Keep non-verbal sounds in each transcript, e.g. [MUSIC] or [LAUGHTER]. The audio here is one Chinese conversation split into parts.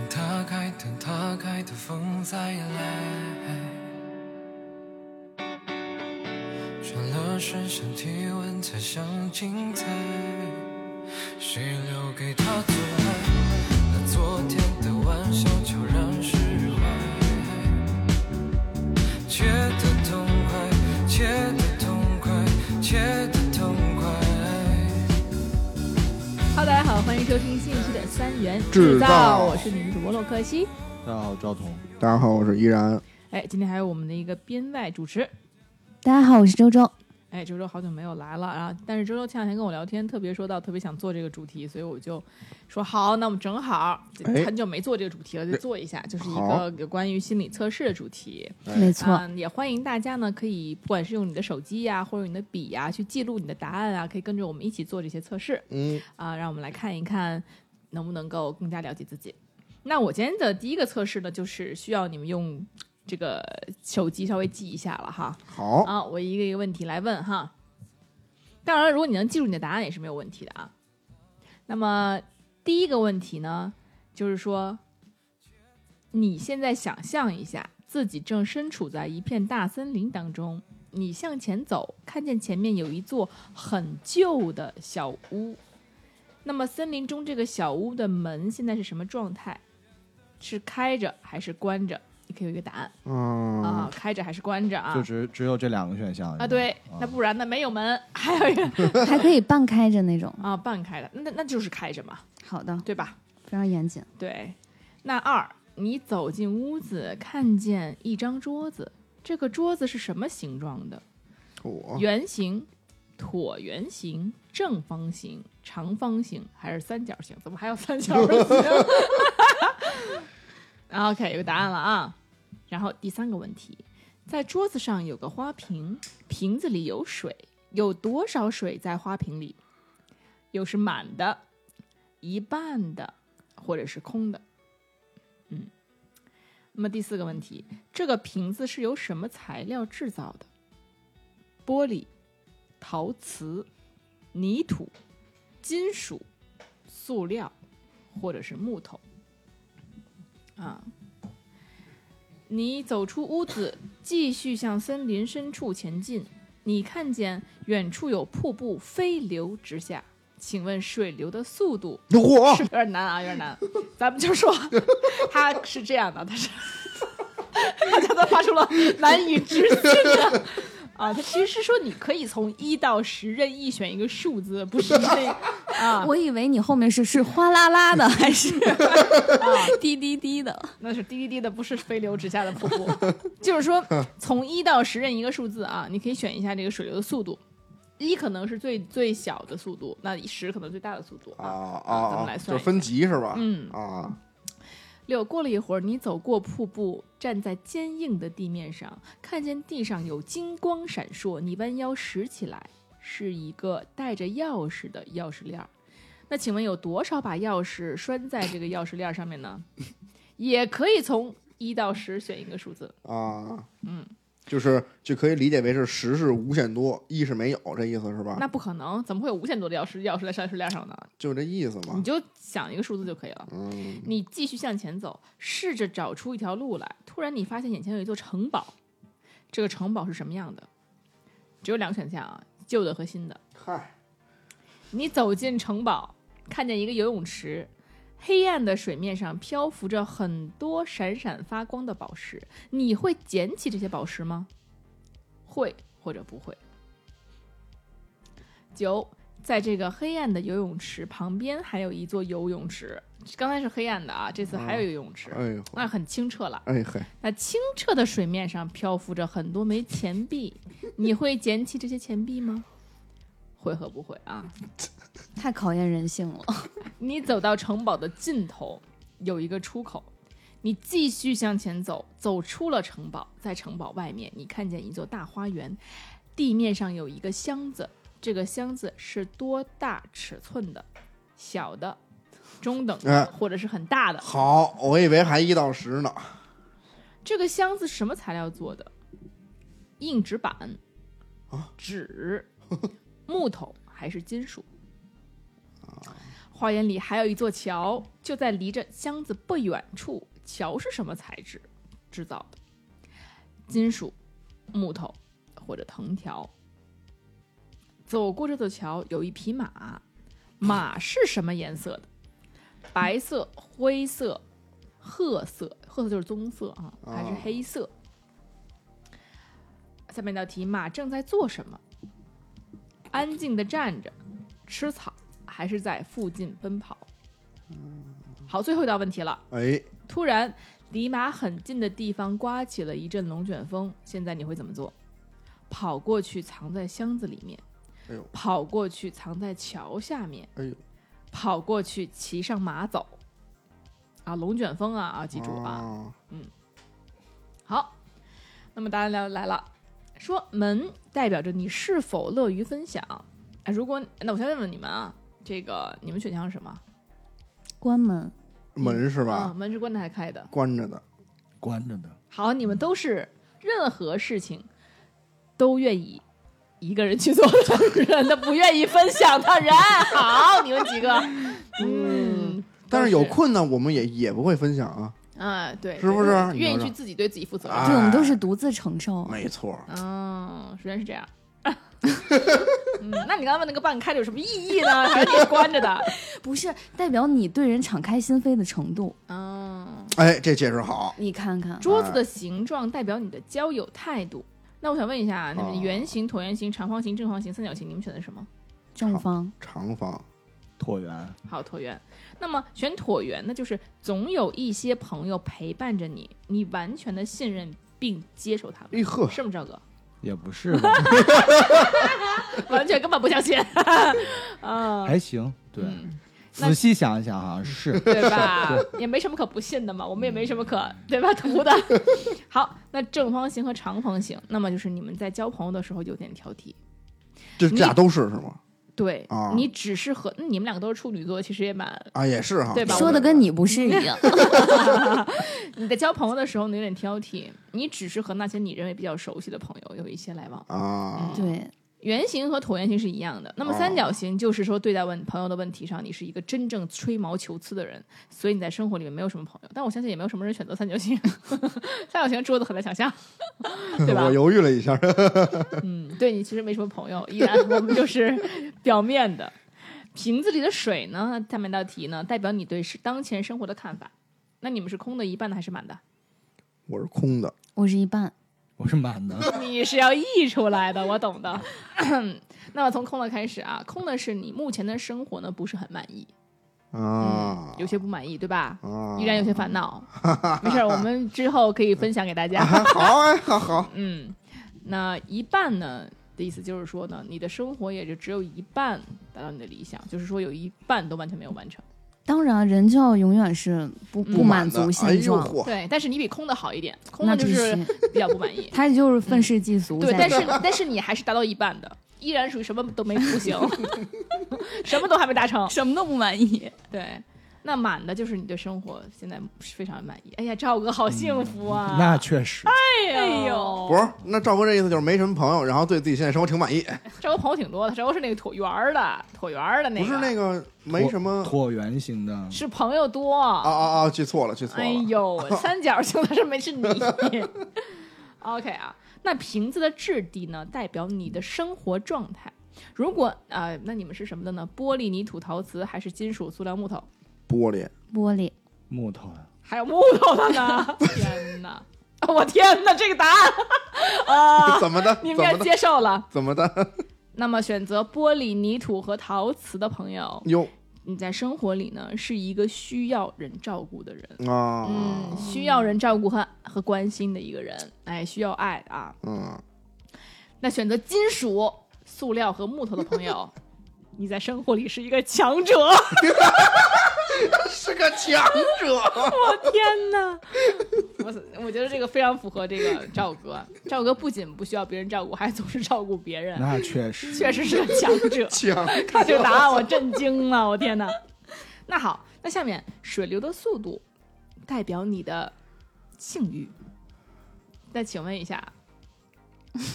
等他开，等他开，的风再来。转了身，想体温，才想精彩。谁留给他做爱？那昨天的玩笑就让三元制造，我是你们主播洛克西。大家好，赵彤。大家好，我是依然。哎，今天还有我们的一个编外主持，大家好，我是周周。哎，周周好久没有来了啊！但是周周前两天跟我聊天，特别说到特别想做这个主题，所以我就说好，那我们正好哎很久没做这个主题了，就做一下，就是一个有关于心理测试的主题。没错，嗯，也欢迎大家呢，可以不管是用你的手机呀、或者你的笔呀，去记录你的答案啊，可以跟着我们一起做这些测试。嗯，啊，让我们来看一看能不能够更加了解自己。那我今天的第一个测试呢，就是需要你们用这个手机稍微记一下了哈。好，啊，我一个一个问题来问哈。当然，如果你能记住你的答案也是没有问题的啊。那么第一个问题呢，就是说，你现在想象一下自己正身处在一片大森林当中，你向前走，看见前面有一座很旧的小屋。那么森林中这个小屋的门现在是什么状态？是开着还是关着？你可以有一个答案。嗯，啊，开着还是关着啊？就只只有这两个选项啊，对，那不然呢？没有门，还有一个还可以半开着那种。啊，半开的，那那就是开着嘛，好的，对吧？非常严谨。对。那二，你走进屋子，看见一张桌子，这个桌子是什么形状的？椭圆形、椭圆形、正方形、长方形还是三角形？怎么还有三角形？[LAUGHS] OK，有答案了啊。然后第三个问题，在桌子上有个花瓶，瓶子里有水，有多少水在花瓶里？又是满的、一半的，或者是空的。嗯。那么第四个问题，这个瓶子是由什么材料制造的？玻璃、陶瓷、泥土、金属、塑料，或者是木头。啊，你走出屋子，继续向森林深处前进。你看见远处有瀑布飞流直下，请问水流的速度 [LAUGHS] 有点难啊，有点难。咱们就说它是这样的，它是 [LAUGHS] 大家都发出了难以置信的啊。他其实是说你可以从一到十任意选一个数字，不是这 [LAUGHS] 啊，我以为你后面是是哗啦啦的，还是 [LAUGHS] 滴滴滴的。那是滴滴滴的，不是飞流直下的瀑布。就是说从一到十任一个数字啊，你可以选一下这个水流的速度。一可能是最最小的速度，那十可能最大的速度啊啊。啊咱们来啊，算就分级是吧？嗯啊，六，过了一会儿，你走过瀑布，站在坚硬的地面上，看见地上有金光闪烁。你弯腰拾起来，是一个带着钥匙的钥匙链儿。那请问有多少把钥匙拴在这个钥匙链儿上面呢？[LAUGHS] 也可以从一到十选一个数字。啊，嗯，就是就可以理解为是十是无限多，一是没有，这意思是吧？那不可能，怎么会有无限多的钥匙钥匙在钥匙链上呢？就这意思嘛。你就想一个数字就可以了。嗯，你继续向前走，试着找出一条路来。突然，你发现眼前有一座城堡，这个城堡是什么样的？只有两个选项啊，旧的和新的。嗨，你走进城堡，看见一个游泳池，黑暗的水面上漂浮着很多闪闪发光的宝石。你会捡起这些宝石吗？会或者不会？九，在这个黑暗的游泳池旁边还有一座游泳池，刚才是黑暗的啊，这次还有游泳池，哎呦，那很清澈了。哎嘿，那清澈的水面上漂浮着很多枚钱币，你会捡起这些钱币吗？会和不会啊？[LAUGHS] 太考验人性了。你走到城堡的尽头，有一个出口，你继续向前走，走出了城堡，在城堡外面，你看见一座大花园，地面上有一个箱子，这个箱子是多大尺寸的？小的、中等的，哎或者是很大的？好，我以为还一到十呢。这个箱子什么材料做的？硬纸板、纸、木头还是金属？花园里还有一座桥，就在离着箱子不远处。桥是什么材质制造的？金属、木头或者藤条。走过这座桥有一匹马，马是什么颜色的？白色、灰色、褐色，褐色就是棕色啊，还是黑色？下面一道题，马正在做什么？安静的站着，吃草，还是在附近奔跑？好，最后一道问题了。哎，突然，离马很近的地方刮起了一阵龙卷风，现在你会怎么做？跑过去藏在箱子里面，哎呦跑过去藏在桥下面，哎呦，跑过去骑上马走。啊，龙卷风啊啊，记住啊。嗯，好，那么答案来来了，说门代表着你是否乐于分享。哎，如果那我先问问你们啊，这个你们选项是什么？关门，啊，门是吧？门是关的还开的？关着的，关着的。好，你们都是任何事情都愿意一个人去做的人，都不愿意分享的人。好，你们几个，[LAUGHS] 嗯，但是有困难我们也也不会分享啊。啊，对，是不是愿意去自己对自己负责对，我们都是独自承受。没错，嗯，首先是这样。嗯，那你刚刚问那个半开的有什么意义呢？还是你关着的？[LAUGHS] 不是代表你对人敞开心扉的程度。嗯，哎，这解释好。你看看，桌子的形状代表你的交友态度。那我想问一下，你哦们圆形、椭圆形、长方形、正方形、三角形，你们选的什么？正方长方，椭圆，好，椭圆。那么选椭圆呢，就是总有一些朋友陪伴着你，你完全的信任并接受他们，哎呵，是吗，赵哥？也不是吧，完全根本不相信。啊，[LAUGHS] 还行。对，嗯仔细想一想，好像是。对吧？[LAUGHS] 也没什么可不信的嘛，我们也没什么可对吧图的。[LAUGHS] 好，那正方形和长方形，那么就是你们在交朋友的时候有点挑剔。这这俩都是是吗？对、啊你只是和、嗯你们两个都是处女座，其实也蛮啊，也是哈。对吧说的跟你不是一样。[LAUGHS] 你在交朋友的时候你有点挑剔，你只是和那些你认为比较熟悉的朋友有一些来往。啊，对，圆形和椭圆形是一样的，那么哦三角形就是说对待问朋友的问题上，你是一个真正吹毛求疵的人，所以你在生活里面没有什么朋友。但我相信也没有什么人选择三角形，[LAUGHS] 三角形桌子很难想象，[LAUGHS] 对吧我？犹豫了一下，[LAUGHS] 嗯，对你其实没什么朋友，依然我们就是表面的。瓶子里的水呢，下面道题呢，代表你对是当前生活的看法。那你们是空的一半的还是满的？我是空的。我是一半。我是满的。你是要溢出来的，我懂的。[CLEARS THROAT] 那么从空的开始啊，空的是你目前的生活呢不是很满意，啊，有些不满意，对吧？啊，依然有些烦恼。[LAUGHS] 没事儿，我们之后可以分享给大家。啊 [LAUGHS] 好啊，好好，[LAUGHS] 嗯，那一半呢的意思就是说呢，你的生活也就只有一半达到你的理想，就是说有一半都完全没有完成。当然，人就要永远是不不满足现状，嚯，对，但是你比空的好一点，空的就是。比较不满意。[LAUGHS] 他就是愤世嫉俗对，但是。但是你还是达到一半的，依然属于什么都没不行，[LAUGHS] 什么都还没达成。什么都不满意。对，那满的就是你对生活现在是非常满意。哎呀，赵哥好幸福啊！那确实，哎呦，不是，那赵哥这意思就是没什么朋友，然后对自己现在生活挺满意，[LAUGHS] 赵哥朋友挺多的，赵哥是那个椭圆儿的，椭圆儿的那个，不是那个没什么椭圆形的，是朋友多。啊啊啊，记错了，记错了，哎呦，三角形的是没是你。[LAUGHS] OK 啊，那瓶子的质地呢，代表你的生活状态。如果啊、呃那你们是什么的呢？玻璃、泥土、陶瓷，还是金属、塑料、木头？玻璃，玻璃，木头呀，还有木头的呢？[LAUGHS] 天哪！我天哪，这个答案 [LAUGHS] 啊，怎么的？你们？接受了。怎么的？[LAUGHS] 那么选择玻璃、泥土和陶瓷的朋友，哟你在生活里呢是一个需要人照顾的人，啊，嗯，需要人照顾和和关心的一个人，哎，需要爱啊。嗯，那选择金属、塑料和木头的朋友，你在生活里是一个强者。[LAUGHS] 是个强者，我天哪！我我觉得这个非常符合这个赵哥。赵哥不仅不需要别人照顾，还总是照顾别人，那确实。确实是个强者。[LAUGHS] 强看这个答案，我震惊了，我天哪！那好，那下面水流的速度代表你的性欲。那请问一下，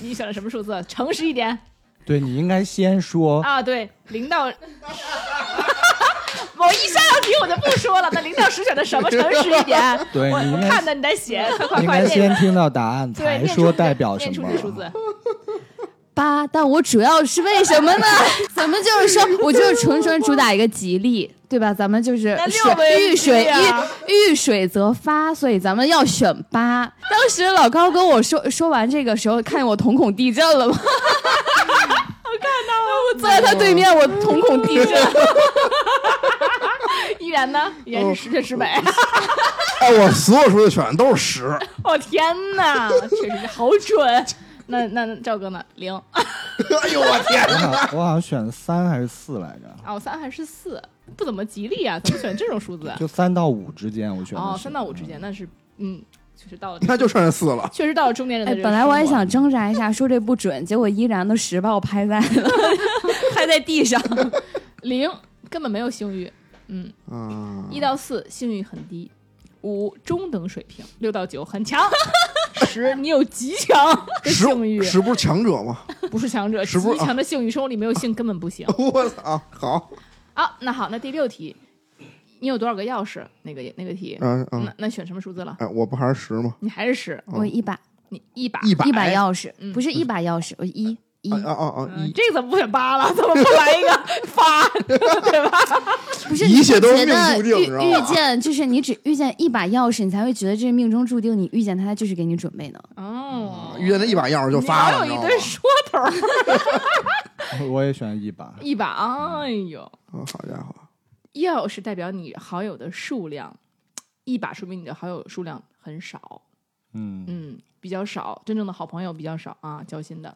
你选了什么数字？诚实一点对你应该先说，啊！对，零到，我 [LAUGHS] 我一下道题我就不说了。那零到十选的什么诚实一点？对你应该我看的你在写，[LAUGHS] 快快应该快念先听到答案，才说代表什么。八，但我主要是为什么呢？[LAUGHS] 咱们就是说，我就是纯纯主打一个吉利，对吧？咱们就是那是六个也遇水遇遇水则发，所以咱们要选八。当时老高跟我说说完这个时候，看见我瞳孔地震了吗？坐在他对面，我瞳孔地震。[LAUGHS] 依然呢？依然是十全十美。哎，[LAUGHS] 我所有数字选的都是十，我天哪，确实是好准。[LAUGHS] 那那那赵哥呢？零哎呦我天我！好我好像选三还是四来着，哦，三还是四？不怎么吉利啊，怎么选这种数字？就三到五之间，我选的哦，三到五之间，那是嗯，就是到了，那就剩下四了。确实到了中年人的哎，本来我也想挣扎一下，说这不准，结果依然的十把我拍在了，[LAUGHS] 拍在地上。[LAUGHS] 零根本没有性欲，嗯，啊，一到四性欲很低，五中等水平，六到九很强，[LAUGHS] 十你有极强的性欲，十不是强者吗？不是强者，十不是极强的性欲，生活里没有性根本不行。我操，好，啊，那好，那第六题，你有多少个钥匙？那个那个题，嗯嗯那，那选什么数字了？哎，我不还是十吗？你还是十，我一把你一把一把钥匙，嗯不是一把钥匙，我一一啊啊啊这个怎么不选八了？怎么不来一个 [LAUGHS] 发？[LAUGHS] 对吧？不是一切都是觉得命注定遇见就是你只遇见一把钥匙，你才会觉得这是命中注定，你遇见它就是给你准备的。哦，遇见那一把钥匙就发了，一堆说头。[LAUGHS] 我也选一把。一把，哎呦，哦好家伙，钥匙代表你好友的数量，一把说明你的好友数量很少，嗯，嗯，比较少，真正的好朋友比较少啊，交心的，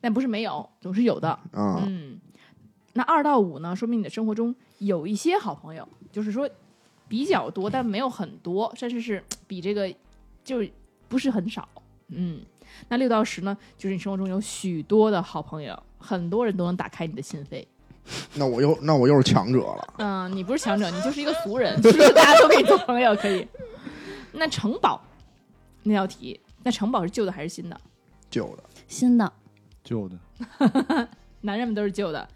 但不是没有，总是有的，啊，嗯。那二到五呢，说明你的生活中有一些好朋友，就是说比较多，但没有很多，甚至是比这个就是不是很少，嗯。那六到十呢，就是你生活中有许多的好朋友，很多人都能打开你的心扉。那我又那我又是强者了，嗯，你不是强者，你就是一个俗人，就是大家都可以做朋友，可以。那城堡那道题，那城堡是旧的还是新的？旧的，新的，旧的。[LAUGHS] 男人们都是旧的，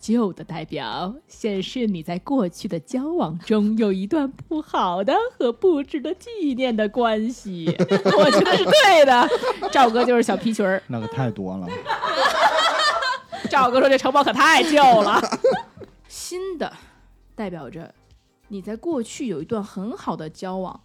旧的代表显示你在过去的交往中有一段不好的和不值得纪念的关系。[LAUGHS] 我觉得是对的。赵哥就是小皮裙儿，那个太多了，赵哥说这城堡可太旧了。[LAUGHS] 新的代表着你在过去有一段很好的交往，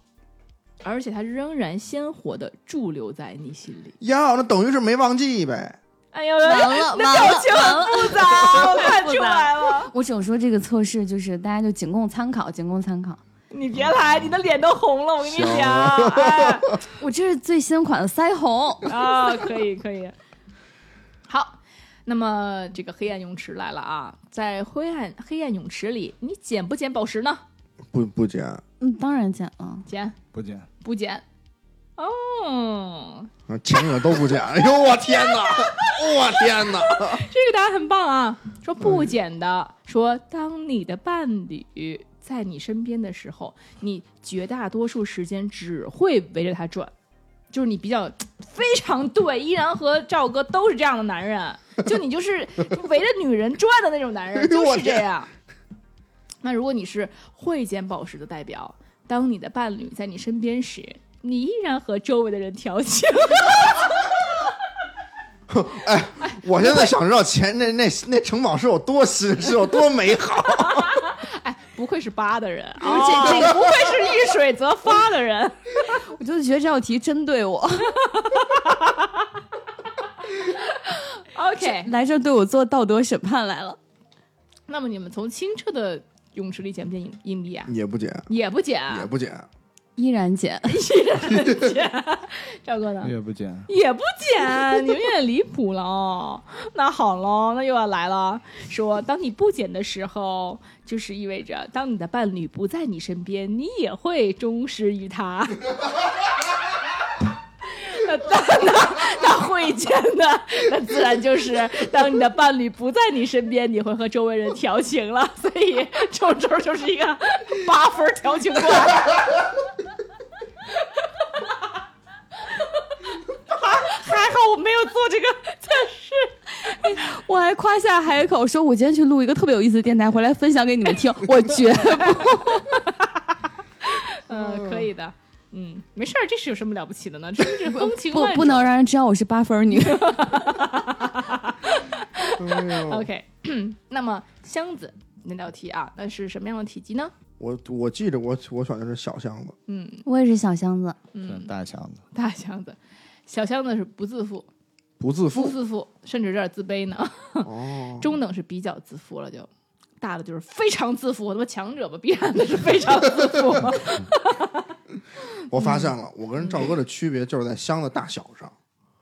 而且它仍然鲜活的驻留在你心里。呀，那等于是没忘记呗。哎呦，完了那完了表情很复杂，我看出来了。[LAUGHS] 我只能说这个测试就是大家就仅供参考，仅供参考。你别来，你的脸都红了，我跟你讲。哎我这是最新款的腮红，啊，可以可以。好，那么这个黑暗泳池来了啊，在灰暗黑暗泳池里，你捡不捡宝石呢？不不捡，嗯，当然捡了。捡不捡。不捡？哦，啊强者都不捡。哎呦我天哪，[LAUGHS] 我天哪！这个答案很棒啊！说不捡的，说当你的伴侣在你身边的时候，你绝大多数时间只会围着他转，就是你比较非常对。依然和赵哥都是这样的男人，[LAUGHS] 就你就是围着女人转的那种男人，[LAUGHS] 就是这样。那如果你是会捡宝石的代表，当你的伴侣在你身边时，你依然和周围的人调情。[LAUGHS] 哎我现在想知道前那那那城堡是有多新，是有多美好。哎，不愧是八的人，而且这个不愧是遇水则发的人。[LAUGHS] 我就觉得这道题针对我，[LAUGHS] OK，来这儿对我做道德审判来了。那么你们从清澈的泳池里捡不捡硬硬币啊？也不捡，也不捡，也不减。依然减，[LAUGHS] [LAUGHS] 赵哥呢？也不减。也不减，你们有点离谱了哦。那好喽，那又要来了。说当你不减的时候，就是意味着当你的伴侣不在你身边，你也会忠实于他。[LAUGHS] 那那那那会见的，那自然就是当你的伴侣不在你身边，你会和周围人调情了。所以周周就是一个八分调情官。还好我没有做这个测试。我还夸下海口说，我今天去录一个特别有意思的电台，回来分享给你们听。我绝不嗯，[LAUGHS] 可以的。嗯，没事儿，这是有什么了不起的呢？[LAUGHS] 这是风情万种不不能让人知道我是八分女。OK，[CLEARS THROAT] 那么箱子那道题啊，那是什么样的体积呢？我我记得我我选的是小箱子，嗯我也是小箱子，嗯，大箱子，大箱子，小箱子是不自负，不不自负不自负，甚至有点自卑呢。哦。[LAUGHS] 中等是比较自负了就，大的就是非常自负，我他妈强者吧，必然的是非常自负。[LAUGHS] [LAUGHS] 我发现了，我跟赵哥的区别就是在箱子大小上。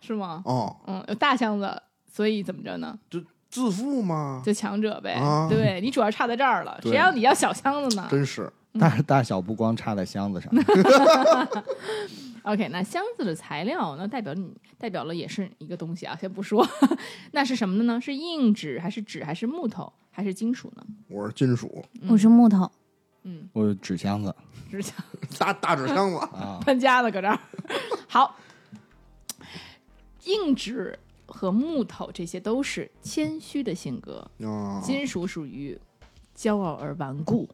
是吗？哦，嗯，有大箱子，所以怎么着呢？就自负吗？就强者呗。啊对你主要差在这儿了，对谁让你要小箱子呢真是嗯大大小不光差在箱子上？[LAUGHS] OK，那箱子的材料那代表你代表了也是一个东西啊，先不说，[LAUGHS] 那是什么的呢？是硬纸还是纸还是木头还是金属呢？我是金属我是木头，嗯，我有纸箱子纸箱 [LAUGHS] 大大纸箱子，啊，[LAUGHS] 搬家了，搁这儿。好，硬纸和木头这些都是谦虚的性格，哦，金属属于骄傲而顽固，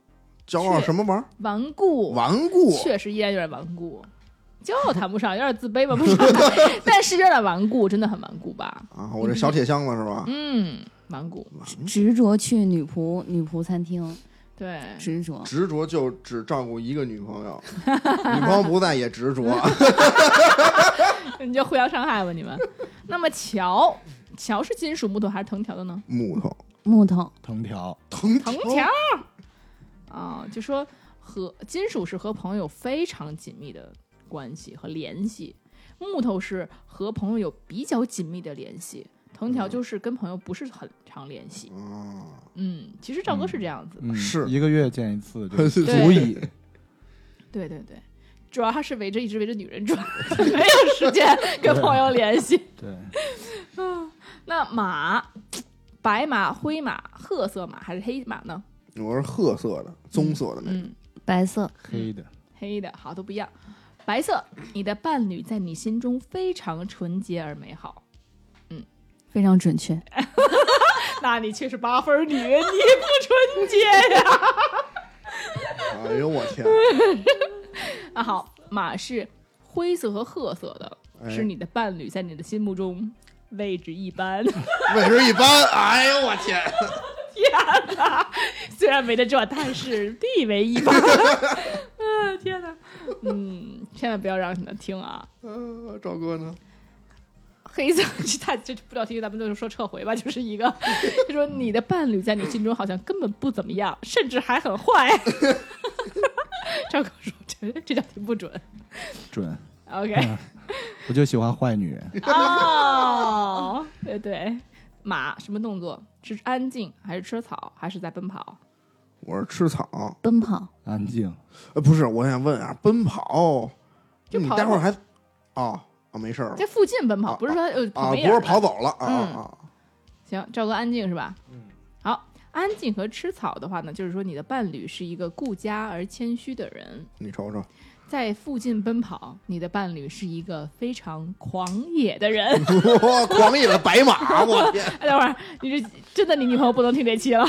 骄傲什么玩意儿？顽固，顽固确实依然有点顽固。骄傲谈不上，有点自卑吧，不是，[LAUGHS] 但是有点顽固，真的很顽固吧？啊！我这小铁箱子是吧？嗯，顽固，执着去女仆女仆餐厅，对，执着。执着就只照顾一个女朋友，[LAUGHS] 女朋友不在也执着。[LAUGHS] 你就互相伤害吧，你们。[LAUGHS] 那么桥，桥是金属、木头还是藤条的呢？木头木头，藤条，藤藤条啊，就说和金属是和朋友非常紧密的关系和联系，木头是和朋友有比较紧密的联系，藤条就是跟朋友不是很常联系。啊，嗯，其实赵哥是这样子的，嗯，是一个月见一次就 [LAUGHS] 对足以。[LAUGHS] 对对对，主要他是围着一直围着女人转，[LAUGHS] 没有时间跟朋友联系。对，嗯那马，白马、灰马、褐色马还是黑马呢？我是褐色的、棕色的那种。嗯，白色，黑的，黑的，好都不一样。白色，你的伴侣在你心中非常纯洁而美好。非常准确。[LAUGHS] 那你却是八分女，你不纯洁呀！哎呦我天！那 [LAUGHS] 好，马是灰色和褐色的，哎是你的伴侣在你的心目中位置一般。[LAUGHS] 位置一般。哎呦我天！天哪！虽然没得这，但是地位一般。啊，天哪！嗯，千万不要让你们听啊！呃，赵哥呢？黑色，这太这不知道题，咱们就是说撤回吧，就是一个，就说你的伴侣在你心中好像根本不怎么样，甚至还很坏。[LAUGHS] 赵哥说这这道题不准。准。OK，我就喜欢坏女人，哦，对对，马什么动作？是安静还是吃草还是在奔跑？我是吃草。奔跑，安静。呃，不是，我想问啊，奔跑，就跑你待会儿还，哦啊，没事儿了在附近奔跑，啊不是说呃啊，不是跑走了啊啊！行，赵哥安静是吧？嗯，好，安静和吃草的话呢，就是说你的伴侣是一个顾家而谦虚的人，你瞅瞅，在附近奔跑，你的伴侣是一个非常狂野的人。[LAUGHS] 哇，狂野的白马，我天！[LAUGHS] 哎等会儿，你这真的你女朋友不能听这期了。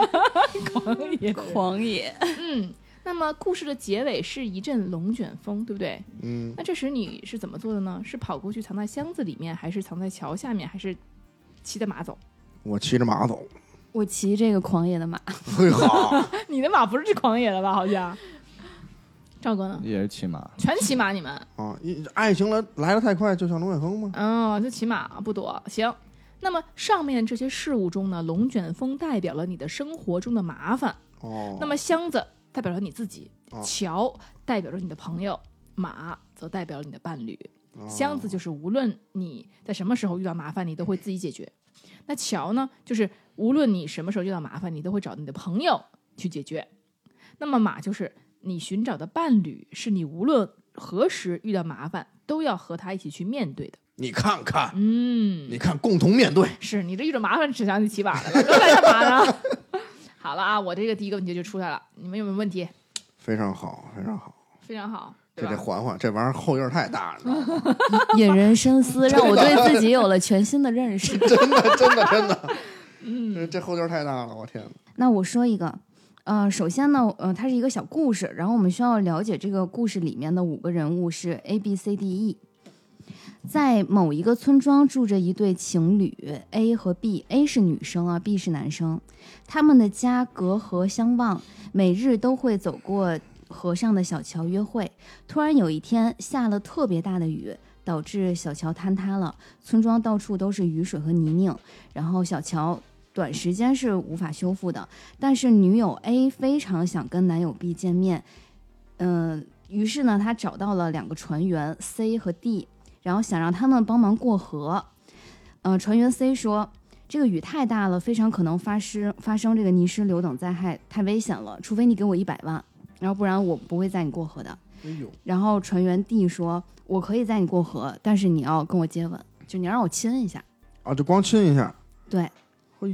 [LAUGHS] 狂野，狂野，嗯。那么故事的结尾是一阵龙卷风，对不对？嗯，那这时你是怎么做的呢？是跑过去藏在箱子里面，还是藏在桥下面，还是骑着马走？我骑着马走，我骑这个狂野的马，嘿好，[LAUGHS] 你的马不是这狂野的吧？好像。赵哥呢？也是骑马，全骑马，你们？啊，爱情来来的太快，就像龙卷风吗？哦，就骑马不躲。行，那么上面这些事物中呢，龙卷风代表了你的生活中的麻烦，哦，那么箱子代表着你自己，哦桥代表着你的朋友，马则代表了你的伴侣。哦箱子就是无论你在什么时候遇到麻烦，你都会自己解决。那桥呢，就是无论你什么时候遇到麻烦，你都会找你的朋友去解决。那么马就是你寻找的伴侣，是你无论何时遇到麻烦都要和他一起去面对的。你看看，嗯，你看，共同面对。是你这遇着麻烦只想起骑马的，老哥在干嘛呢？好了啊，我这个第一个问题就出来了，你们有没有问题？非常好，非常好。非常好，这得？缓缓，这玩意儿后劲儿太大了，引人深思，让我对自己有了全新的认识。[LAUGHS] 真的真的真的，嗯，这后劲儿太大了，我天哪！那我说一个，呃，首先呢，呃，它是一个小故事，然后我们需要了解这个故事里面的五个人物是 A B C D E。在某一个村庄住着一对情侣 A 和 B，A 是女生啊，B 是男生，他们的家隔河相望，每日都会走过河上的小桥约会。突然有一天下了特别大的雨，导致小桥坍塌了，村庄到处都是雨水和泥泞，然后小桥短时间是无法修复的。但是女友 A 非常想跟男友 B 见面，嗯、于是呢，她找到了两个船员 C 和 D，然后想让他们帮忙过河。呃，船员 C 说。这个雨太大了，非常可能发生发生这个泥石流等灾害，太危险了。除非你给我一百万，然后不然我不会载你过河的。然后船员 D 说：“我可以载你过河，但是你要跟我接吻，就你要让我亲一下。啊，就光亲一下，”对，哎呦，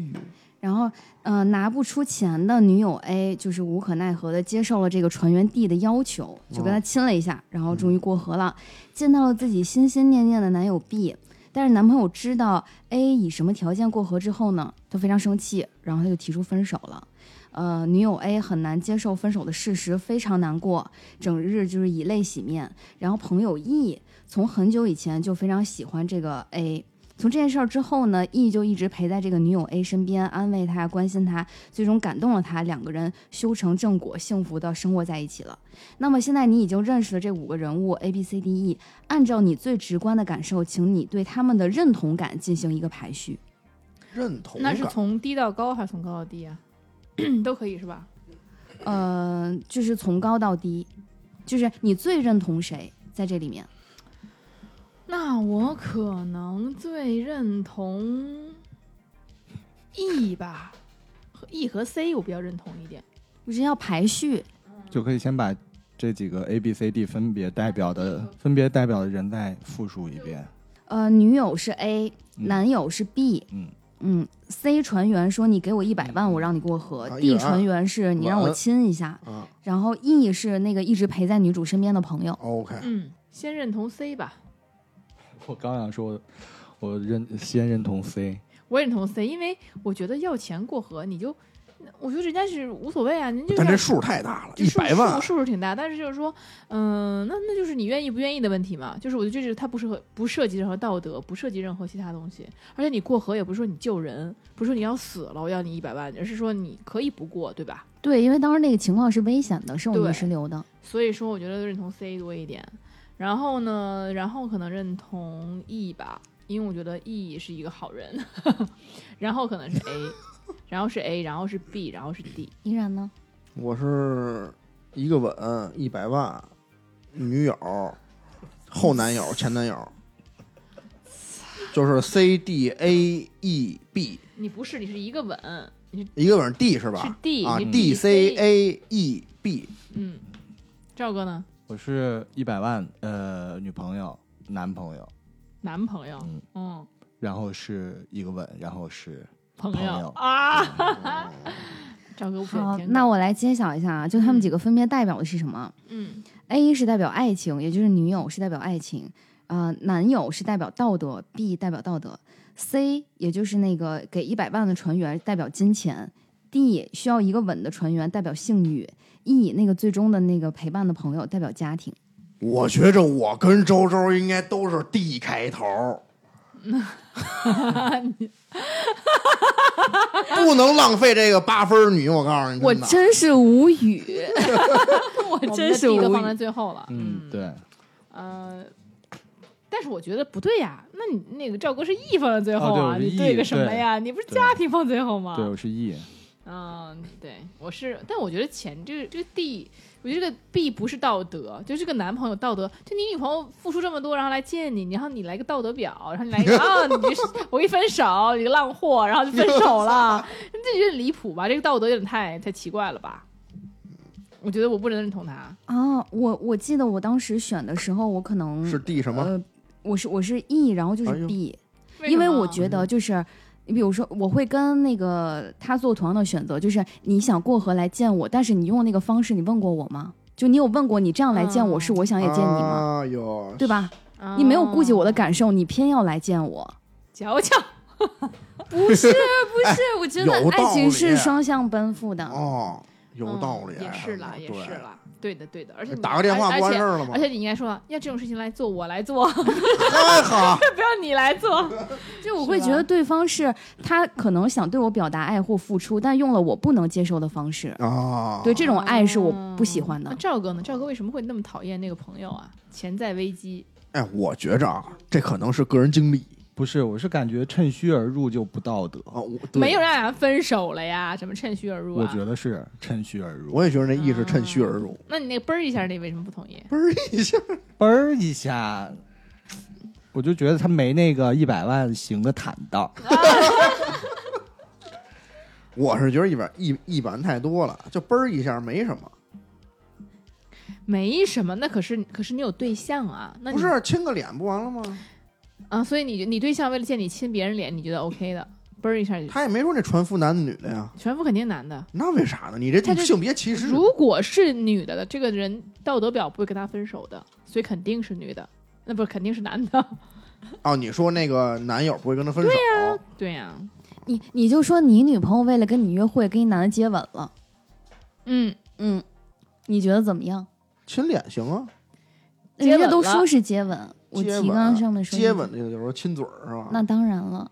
然后，呃，拿不出钱的女友 A 就是无可奈何的接受了这个船员 D 的要求，就跟他亲了一下，然后终于过河了，见到了自己心心念念的男友 B。但是男朋友知道 A 以什么条件过河之后呢，他非常生气，然后他就提出分手了。呃，女友 A 很难接受分手的事实，非常难过，整日就是以泪洗面。然后朋友 E 从很久以前就非常喜欢这个 A，从这件事儿之后呢，E 就一直陪在这个女友 A 身边，安慰她、关心她，最终感动了她，两个人修成正果，幸福的生活在一起了。那么现在你已经认识了这五个人物 A、B、C、D、E，按照你最直观的感受，请你对他们的认同感进行一个排序。认同那是从低到高还是从高到低啊？[COUGHS] 都可以是吧？呃，就是从高到低，就是你最认同谁在这里面？那我可能最认同 E 吧，和 E 和 C 我比较认同一点。我觉得要排序，就可以先把这几个 A、B、C、D 分别代表的分别代表的人再复述一遍。呃，女友是 A，嗯男友是 B，嗯嗯，C 船员说你给我一百万，我让你过河、啊 d 120船员是你让我亲一下，啊然后 E 是那个一直陪在女主身边的朋友。，OK，嗯，先认同 C 吧，我刚想说，我认先认同 C，我认同 C，因为我觉得要钱过河，你就，我觉得人家是无所谓啊，您就要但这数太大了，一百万数，数是挺大，但是就是说，嗯、那那就是你愿意不愿意的问题嘛。就是我觉得这是它不适合，不涉及任何道德，不涉及任何其他东西。而且你过河也不是说你救人，不是说你要死了我要你一百万，而是说你可以不过，对吧？对，因为当时那个情况是危险的，是有对泥石流的。所以说我觉得认同 C 多一点。然后呢，然后可能认同 E 吧，因为我觉得 E 是一个好人。[LAUGHS] 然后可能是 A，[LAUGHS] 然后是 A，然后是 B，然后是 D。依然呢？我是一个吻一百万，女友、后男友、[LAUGHS] 前男友，就是 C D A E B，你不是，你是一个吻，你是一个吻 D 是吧是？D 啊，D C A E B 嗯，赵哥呢？我是一百万呃女朋友男朋友，男朋友，嗯嗯，然后是一个吻，然后是朋朋友啊。[LAUGHS] 赵哥不好，偏那我来揭晓一下啊，就他们几个分别代表的是什么、嗯。A 是代表爱情，也就是女友是代表爱情，呃，男友是代表道德，B 代表道德，C 也就是那个给一百万的船员代表金钱，D 需要一个吻的船员代表性欲，E 那个最终的那个陪伴的朋友代表家庭。我觉着我跟周周应该都是 D 开头，[LAUGHS] 不能浪费这个八分女，我告诉你，我真是无语，[LAUGHS] 我真是 D 都无放在语。最后了。嗯对，呃，但是我觉得不对呀，那你那个赵哥是 E 放在最后啊，你对 E，个什么呀？你不是家庭放最后吗？对我是 E，嗯，对，我是，但我觉得钱这个这个地我觉得这个 B 不是道德，就这个男朋友道德，就你女朋友付出这么多，然后来见你，然后你来个道德表，然后你来一个 [LAUGHS] 啊，你我一分手，你个浪货，然后就分手了，[LAUGHS] 这有点离谱吧？这个道德有点太太奇怪了吧？我觉得我不能认同他。啊，我我记得我当时选的时候，我可能是 D 什么？呃，我是我是 E，然后就是 B，、因为我觉得就是，你比如说，我会跟那个他做同样的选择，就是你想过河来见我，但是你用那个方式，你问过我吗？就你有问过你这样来见我是我想也见你吗？啊哟，对吧？你没有顾及我的感受，你偏要来见我。瞧瞧，[LAUGHS] 不是 [LAUGHS] 不是，我觉得爱情是双向奔赴的。哦，有道理，嗯也是啦，也是啦，对的对的，而且你打个电话而且不完事儿了吗而且你应该说，要这种事情来做，我来做，[LAUGHS] 太好，[LAUGHS] 不要你来做。就我会觉得对方是他可能想对我表达爱或付出，但用了我不能接受的方式。啊，对这种爱是我不喜欢的那。赵哥呢？赵哥为什么会那么讨厌那个朋友啊？潜在危机，哎，我觉着啊，这可能是个人经历不是，我是感觉趁虚而入就不道德，啊，我没有让人分手了呀？怎么趁虚而入啊？我觉得是趁虚而入。我也觉得那意是趁虚而入，那你那个嘣儿一下，那为什么不同意？嘣儿一下，嘣儿一下，我就觉得他没那个一百万行的坦荡。[LAUGHS] 我是觉得一百一一百万太多了，就嘣儿一下没什么，没什么，那可是可是你有对象啊？那不是亲个脸不完了吗？啊？所以你你对象为了见你亲别人脸，你觉得 OK 的？嘣儿一下就，他也没说那传夫男的女的呀，全部肯定男的。那为啥呢？你这他这性别歧视，如果是女的的，这个人道德表不会跟他分手的，所以肯定是女的，那不是肯定是男的。哦，你说那个男友不会跟他分手，对呀、你你就说你女朋友为了跟你约会，跟一男的接吻了，嗯，嗯，你觉得怎么样？亲脸行啊，接吻人家都了说是接吻，我接提纲吻上面说接吻，那个就是亲嘴儿是吧？那当然了。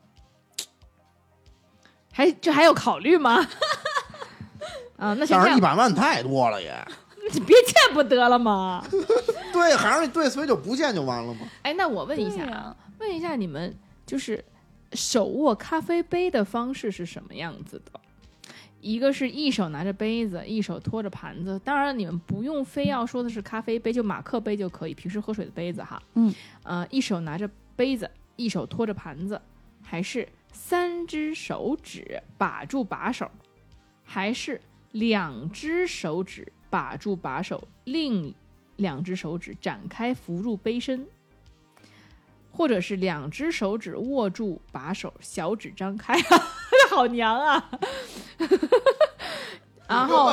还这还要考虑吗？[LAUGHS] 啊，那先这样但是一，百万太多了也，[LAUGHS] 你别见不得了吗？[LAUGHS] 对，还是对，所以就不见就完了吗？哎，那我问一下啊，问一下你们就是手握咖啡杯的方式是什么样子的？一个是一手拿着杯子，一手托着盘子。当然，你们不用非要说的是咖啡杯，就马克杯就可以，平时喝水的杯子哈。嗯，呃，一手拿着杯子，一手托着盘子，还是三只手指把住把手，还是两只手指把住把手，另两只手指展开扶住杯身，或者是两只手指握住把手，小指张开，[LAUGHS] 好娘啊！[LAUGHS] 然后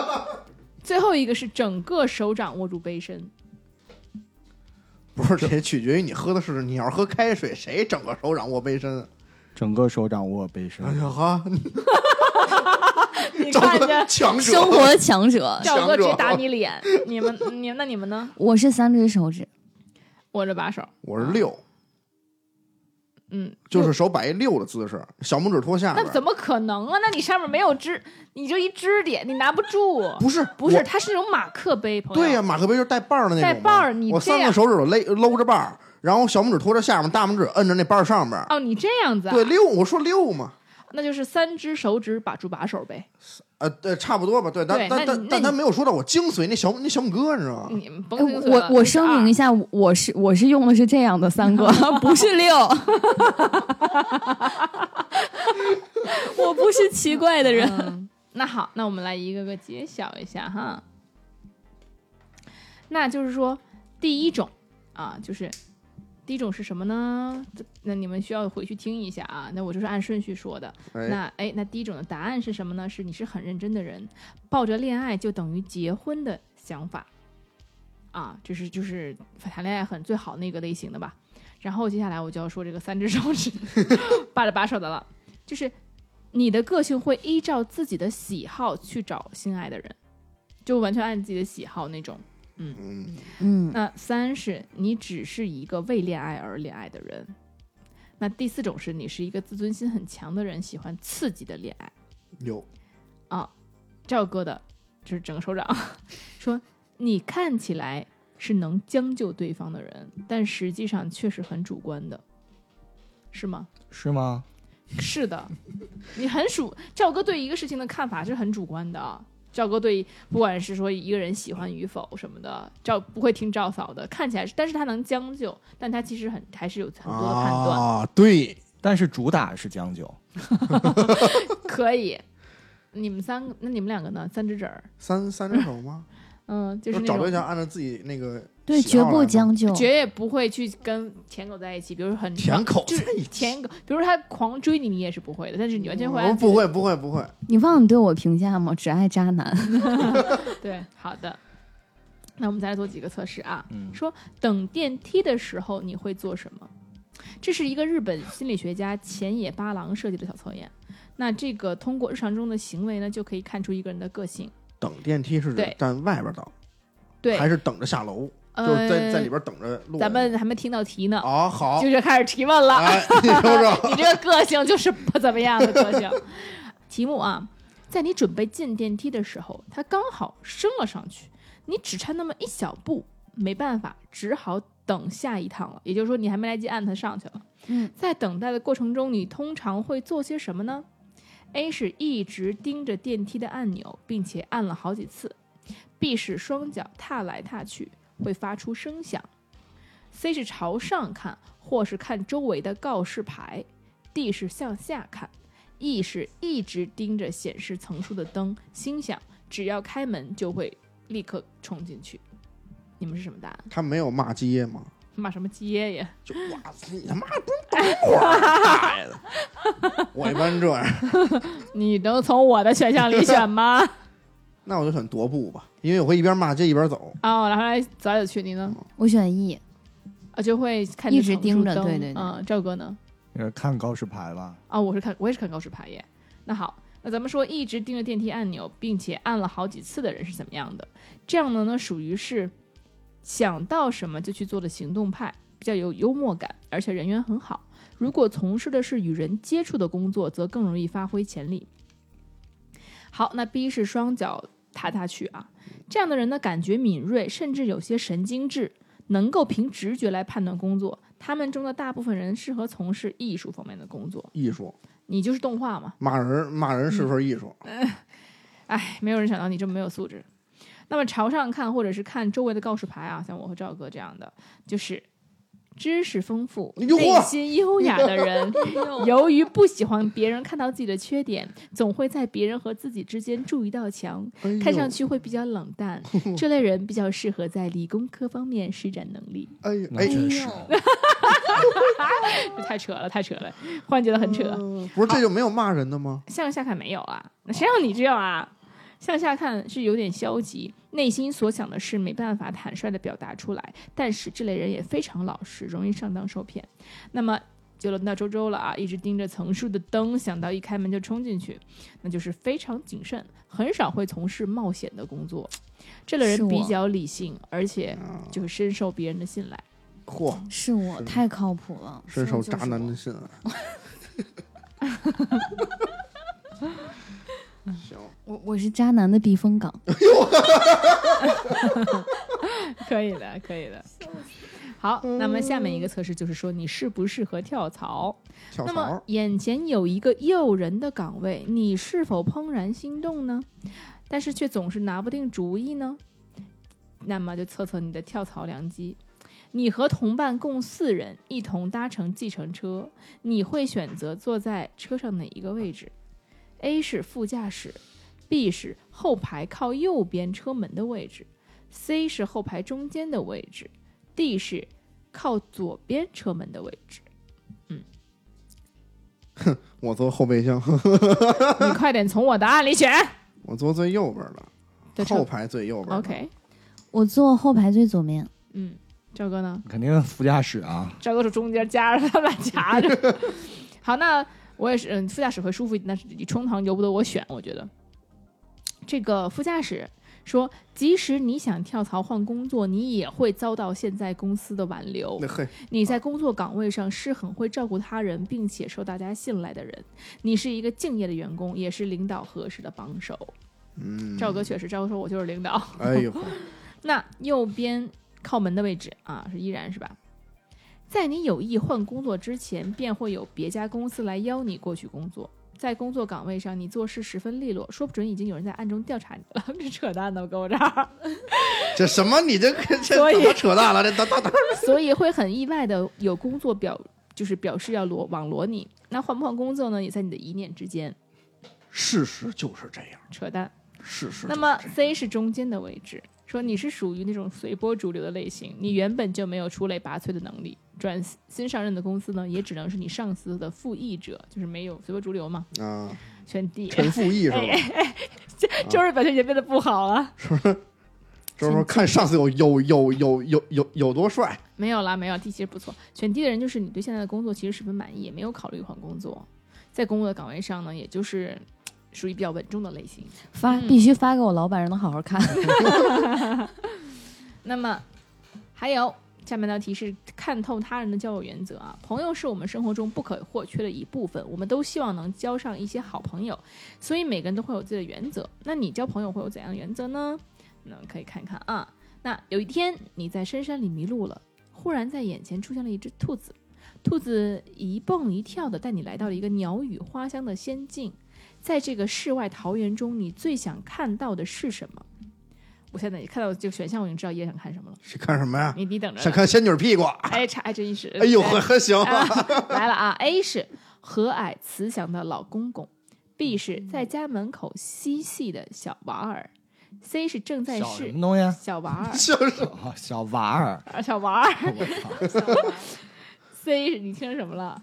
最后一个是整个手掌握住杯身，不是，这取决于你喝的是，你要是喝开水，谁整个手掌握杯身？整个手掌握杯身。哎，呀哈，[LAUGHS] 你看着强者，生活强者，赵哥直接强者。打你脸，你们你那你们呢？我是三只手指，握着把手，我是六，嗯，就是手摆一六的姿势，小拇指托下边。那怎么可能啊？那你上面没有支，你就一支点，你拿不住。不是不是，它是那种马克杯，朋友。对呀、马克杯就是带把儿的那种。带把儿你我三个手指头勒搂着把儿，然后小拇指托着下面，大拇指摁着那把儿上边。哦，你这样子啊？对，六，我说六嘛，那就是三只手指把住把手呗。呃对，差不多吧。对，但对但但但他没有说到我精髓那小那小拇哥，你知道吗？我我声明一下，我是我是用的是这样的三个，[LAUGHS] 不是六。[LAUGHS] 我不是奇怪的人。嗯，那好，那我们来一个个揭晓一下哈。那就是说，第一种啊，就是第一种是什么呢？那你们需要回去听一下啊。那我就是按顺序说的。哎，那哎，那第一种的答案是什么呢？是你是很认真的人，抱着恋爱就等于结婚的想法啊，就是就是谈恋爱很最好那个类型的吧。然后接下来我就要说这个三只手指扒着把手的了，就是你的个性会依照自己的喜好去找心爱的人，就完全按自己的喜好那种。嗯，嗯，那三是你只是一个为恋爱而恋爱的人。那第四种是你是一个自尊心很强的人，喜欢刺激的恋爱。有啊，赵哥的，就是整个手掌说，你看起来是能将就对方的人，但实际上确实很主观的，是吗？是吗？是的，你很主赵哥对一个事情的看法是很主观的啊。赵哥对不管是说一个人喜欢与否什么的，赵不会听赵嫂的，看起来是，但是他能将就，但他其实很还是有很多的判断，啊，[LAUGHS] 对，但是主打是将就，可以。你们三个，那你们两个呢？三只指儿，三三只手吗？[LAUGHS] 嗯，就是找对象按照自己那个对，绝不将就。绝也不会去跟舔狗在一起，比如说很舔狗就是在一起舔狗，比如说他狂追你，你也是不会的，但是你完全会不会不会不会，你忘了对我评价吗？只爱渣男。[LAUGHS] [LAUGHS] 对，好的。那我们再来做几个测试啊。嗯说等电梯的时候你会做什么？这是一个日本心理学家浅野八郎设计的小测验。那这个通过日常中的行为呢，就可以看出一个人的个性。等电梯是站外边等，对，还是等着下楼？就是在呃在里边等着录。咱们还没听到题呢，啊好，就是开始提问了。哎，你说说，[LAUGHS] 你这个个性就是不怎么样的个性。题目啊，在你准备进电梯的时候，它刚好升了上去，你只差那么一小步，没办法，只好等下一趟了。也就是说，你还没来及按它上去了。嗯，在等待的过程中，你通常会做些什么呢？A 是一直盯着电梯的按钮，并且按了好几次；B 是双脚踏来踏去，会发出声响；C 是朝上看，或是看周围的告示牌；D 是向下看；E 是一直盯着显示层数的灯，心想只要开门就会立刻冲进去。你们是什么答案？他没有骂街吗？骂什么街呀？就哇塞，你他妈不等会儿，大爷的！[LAUGHS] 我一般这样，[LAUGHS] 你能从我的选项里选吗？那我就选踱步吧，因为我会一边骂街一边走。哦，然后来走来走去，你呢？我选 E，啊，就会看一直盯着对对对嗯，赵哥呢？呃，看告示牌吧。啊，我是看，我也是看告示牌耶。那好，那咱们说一直盯着电梯按钮，并且按了好几次的人是怎么样的？这样的呢，属于是想到什么就去做的行动派，比较有幽默感，而且人缘很好。如果从事的是与人接触的工作，则更容易发挥潜力。好，那 B 是双脚踏踏去啊，这样的人呢，感觉敏锐，甚至有些神经质，能够凭直觉来判断工作。他们中的大部分人适合从事艺术方面的工作。艺术你就是动画嘛？骂人，骂人是份艺术。哎，没有人想到你这么没有素质。那么朝上看，或者是看周围的告示牌啊，像我和赵哥这样的，就是知识丰富、内心优雅的人，[LAUGHS] 由于不喜欢别人看到自己的缺点，总会在别人和自己之间筑一道墙，哎看上去会比较冷淡。[LAUGHS] 这类人比较适合在理工科方面施展能力。哎呦哎，[LAUGHS] 那真是这太扯了，太扯了，忽然觉得很扯。呃不是这就没有骂人的吗？向下看没有啊？那谁让你这样啊？向下看是有点消极，内心所想的事没办法坦率的表达出来。但是这类人也非常老实，容易上当受骗。那么就轮到周周了啊，一直盯着层数的灯，想到一开门就冲进去，那就是非常谨慎，很少会从事冒险的工作。这类人比较理性，而且啊就是深受别人的信赖。嚯，是我太靠谱了，深受渣男。的信赖。[LAUGHS] 行，我我是渣男的避风港，[LAUGHS] 可以的，可以的。好，那么下面一个测试就是说你适不适合跳槽。跳那么槽，眼前有一个诱人的岗位，你是否怦然心动呢？但是却总是拿不定主意呢？那么就测测你的跳槽良机。你和同伴共四人一同搭乘计程车，你会选择坐在车上哪一个位置？A 是副驾驶，B 是后排靠右边车门的位置，C 是后排中间的位置，D 是靠左边车门的位置。哼 [LAUGHS] 我坐后备箱，[LAUGHS] 你快点从我答案里选。我坐最右边的，后排最右边。OK，我坐后排最左面。嗯，赵哥呢？肯定副驾驶啊，赵哥是中间夹着，他们俩夹着。好，那我也是，嗯，副驾驶会舒服一点，但是你冲堂由不得我选，我觉得。这个副驾驶说，即使你想跳槽换工作，你也会遭到现在公司的挽留你在工作岗位上是很会照顾他人，并且受大家信赖的人。你是一个敬业的员工，也是领导合适的帮手。嗯，赵哥确实，赵哥说我就是领导。哎呦，[LAUGHS] 那右边靠门的位置啊，是依然是吧？在你有意换工作之前，便会有别家公司来邀你过去工作。在工作岗位上，你做事十分利落，说不准已经有人在暗中调查你了。[LAUGHS] 这扯淡呢，跟我这儿，[LAUGHS] 这什么？你这这怎么扯淡了？这哒哒哒。所以会很意外的有工作表，就是表示要罗网罗你。那换不换工作呢，也在你的一念之间。事实就是这样，扯淡。事实。那么 C 是中间的位置，说你是属于那种随波逐流的类型，你原本就没有出类拔萃的能力，转新上任的公司呢，也只能是你上司的附议者，就是没有随波逐流嘛。啊，选 D，陈复议是吧？[LAUGHS] 周日表现也变得不好了。是就是说看上司有有有有有有有多帅，没有啦，没有 D 其实不错。选 D 的人就是你对现在的工作其实十分满意，也没有考虑换工作，在工作的岗位上呢，也就是属于比较稳重的类型。嗯发必须发给我老板，让他好好看。[LAUGHS] [LAUGHS] 那么还有下面道题是看透他人的交友原则啊，朋友是我们生活中不可或缺的一部分，我们都希望能交上一些好朋友，所以每个人都会有自己的原则。那你交朋友会有怎样的原则呢？那可以看看啊。那有一天你在深山里迷路了，忽然在眼前出现了一只兔子，兔子一蹦一跳的带你来到了一个鸟语花香的仙境。在这个世外桃源中，你最想看到的是什么？我现在一看到这个选项，我已经知道爷想看什么了。是看什么呀？你你等着。想看仙女屁股。哎，差还真是。哎呦，对还还行。啊来了啊！A 是和蔼慈祥的老公公，B 是在家门口嬉戏的小娃儿，C 是正在小什么东西啊？小娃儿就是哦小娃儿，啊 [LAUGHS] 小娃儿！，C 是你听什么了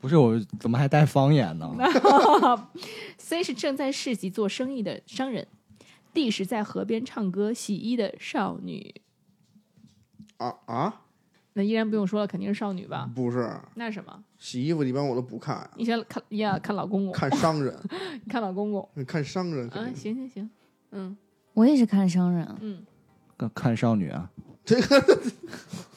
不是我怎么还带方言呢？？[LAUGHS] C 是正在市集做生意的商人，D 是在河边唱歌洗衣的少女。啊啊，那依然不用说了，肯定是少女吧？不是那是什么？洗衣服一般我都不看，你先看呀，看老公公，看商人，你 [LAUGHS] 看老公公。看商人肯啊，定。行行行，嗯我也是看商人，嗯。看看少女啊，[LAUGHS]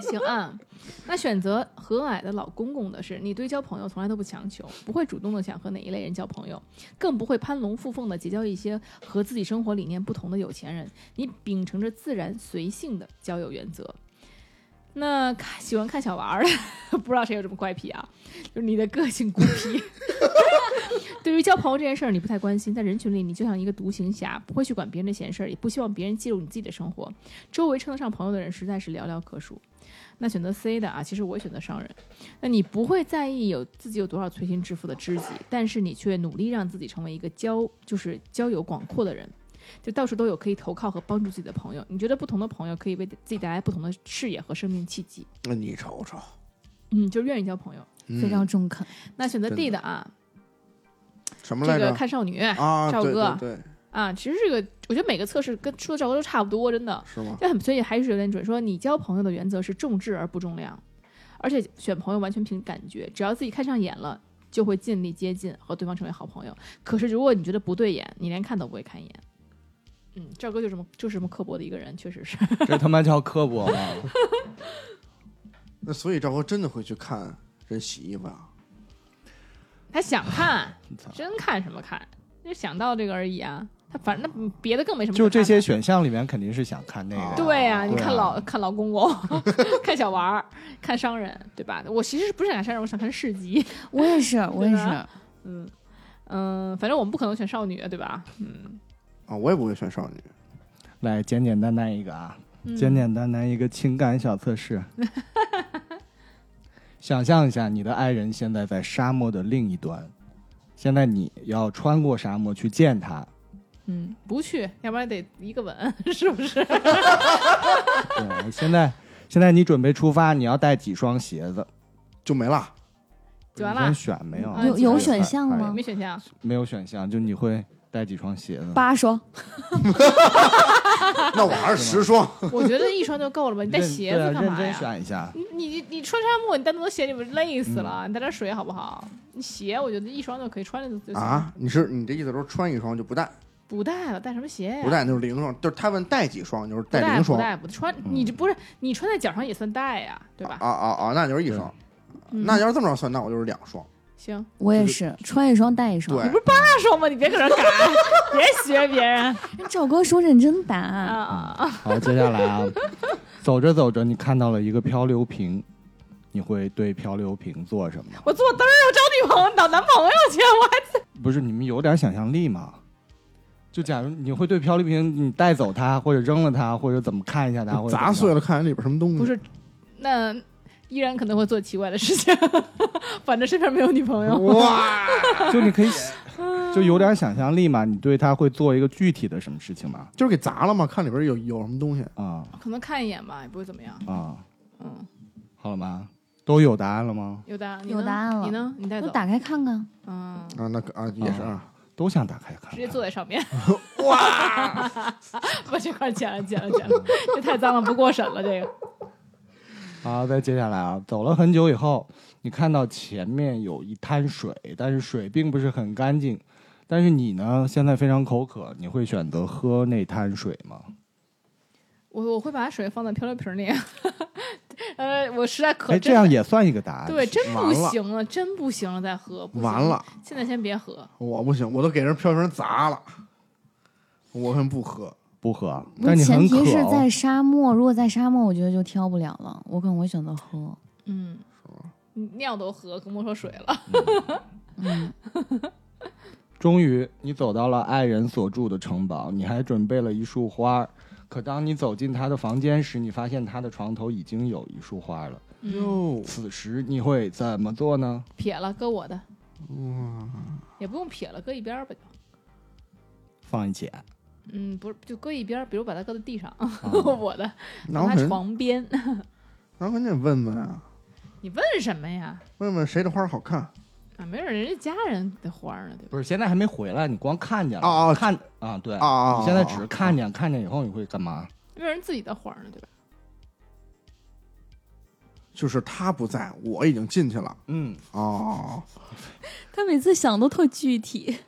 行啊，那选择和蔼的老公公的是，你对交朋友从来都不强求，不会主动的想和哪一类人交朋友，更不会攀龙附凤的结交一些和自己生活理念不同的有钱人。你秉承着自然随性的交友原则。那看喜欢看小娃儿的，[LAUGHS] 不知道谁有这么怪癖啊？就是你的个性孤僻。[LAUGHS] 对于交朋友这件事儿，你不太关心，在人群里你就像一个独行侠，不会去管别人的闲事儿，也不希望别人介入你自己的生活。周围称得上朋友的人实在是寥寥可数。那选择 C 的啊，其实我也选择商人。那你不会在意有自己有多少催心致富的知己，但是你却努力让自己成为一个交就是交友广阔的人，就到处都有可以投靠和帮助自己的朋友。你觉得不同的朋友可以为自己带来不同的视野和生命契机，那你瞅瞅，嗯，就愿意交朋友。嗯非常中肯。那选择 D 的的啊，这个什么来着？看少女啊，赵哥对对，啊，其实这个我觉得每个测试跟出的赵哥都差不多，真的。是吗？就很所以还是有点准，说你交朋友的原则是重质而不重量，而且选朋友完全凭感觉，只要自己看上眼了，就会尽力接近和对方成为好朋友。可是如果你觉得不对眼，你连看都不会看一眼。嗯，赵哥就这么就是这么刻薄的一个人，确实是。[LAUGHS] 这他妈叫刻薄吗？[LAUGHS] 那所以赵哥真的会去看人洗衣服啊？他想看，[LAUGHS] 真看什么看？就想到这个而已啊。他反正那别的更没什么就。这些选项里面肯定是想看那个。对呀、你看老、看老公公，看小娃儿，看商人，对吧？我其实不是想看商人，我想看市集。我也是，我也是吧。嗯嗯，反正我们不可能选少女，对吧？嗯，啊，我也不会选少女。来简简单单一个啊，嗯简简单单一个情感小测试。[LAUGHS] 想象一下，你的爱人现在在沙漠的另一端，现在你要穿过沙漠去见他。嗯，不去，要不然得一个吻，[LAUGHS] 是不是？[LAUGHS] 对，现在现在你准备出发，你要带几双鞋子？就没了。就完了先选没有？啊有有选项吗没？选项，没有选项，就你会带几双鞋子？八双，[LAUGHS] 那我还是十双。[LAUGHS] 我觉得一双就够了吧？你带鞋子干嘛呀？选一下。你你你穿沙漠，你带那么多鞋，你不是累死了？你带点水好不好？你鞋我觉得一双就可以穿着就就行。啊，你是你这意思说穿一双就不带，不带了，带什么鞋呀？不带那就是零双，就是他问带几双，就是不带不零双。不带不穿，你这不是你穿在脚上也算带呀，对吧？啊啊啊，那就是一双。嗯那要是这么着算，那我就是两双。行，我也是，穿一双带一双。你不是八双吗，你别搁这儿改，[LAUGHS] 别学别人赵哥说认真答啊案，啊啊！[LAUGHS] 好，接下来啊，走着走着，你看到了一个漂流瓶，你会对漂流瓶做什么？我坐嘚儿，我找女朋友找男朋友去，我还不是你们有点想象力吗？就假如你会对漂流瓶，你带走它，或者扔了它，或者怎么看一下它，或者。砸碎了，看里边什么东西。不是，那依然可能会做奇怪的事情，[LAUGHS] 反正身边没有女朋友。哇，就你可以，就有点想象力嘛。你对他会做一个具体的什么事情吗？就是给砸了嘛，看里边有有什么东西。啊可能看一眼吧，也不会怎么样。啊，嗯，好了吗？都有答案了吗？有答案，有答案了你呢？你带走都。打开看看。嗯，啊，那个啊也是啊，都想打开看直接。坐在上面。[LAUGHS] 哇！[LAUGHS] 把这块剪了，剪了，剪了，这太脏了，不过审了。这个好，再接下来啊，走了很久以后，你看到前面有一滩水，但是水并不是很干净。但是你呢，现在非常口渴，你会选择喝那滩水吗？我我会把水放在漂流瓶里。[LAUGHS] 呃，我实在渴，哎，这样也算一个答案。对，真不行了，真不行了，再喝完了，现在先别喝。我不行，我都给人漂瓶砸了，我可不喝。不喝，但你前提很渴、哦。是在沙漠，如果在沙漠，我觉得就挑不了了，我可能会选择喝。嗯，尿都喝，更莫说水了。嗯，[LAUGHS] 终于，你走到了爱人所住的城堡，你还准备了一束花儿。可当你走进他的房间时，你发现他的床头已经有一束花了。嗯，哟，此时你会怎么做呢？撇了，搁我的，哇，也不用撇了，搁一边儿吧就。放一起。嗯，不是，就搁一边儿，比如把它搁在地上，[LAUGHS] 啊我的放他那我肯定，床边。[LAUGHS] 那我肯定问问啊，你问什么呀？问问谁的花好看啊，没准人家家人的花儿呢，对吧？不是，现在还没回来，你光看见了。啊啊看啊，对啊啊！你现在只是看见，看见以后你会干嘛？没有人自己的花儿呢，对吧？就是他不在，我已经进去了。嗯，哦，[LAUGHS] 他每次想都特具体。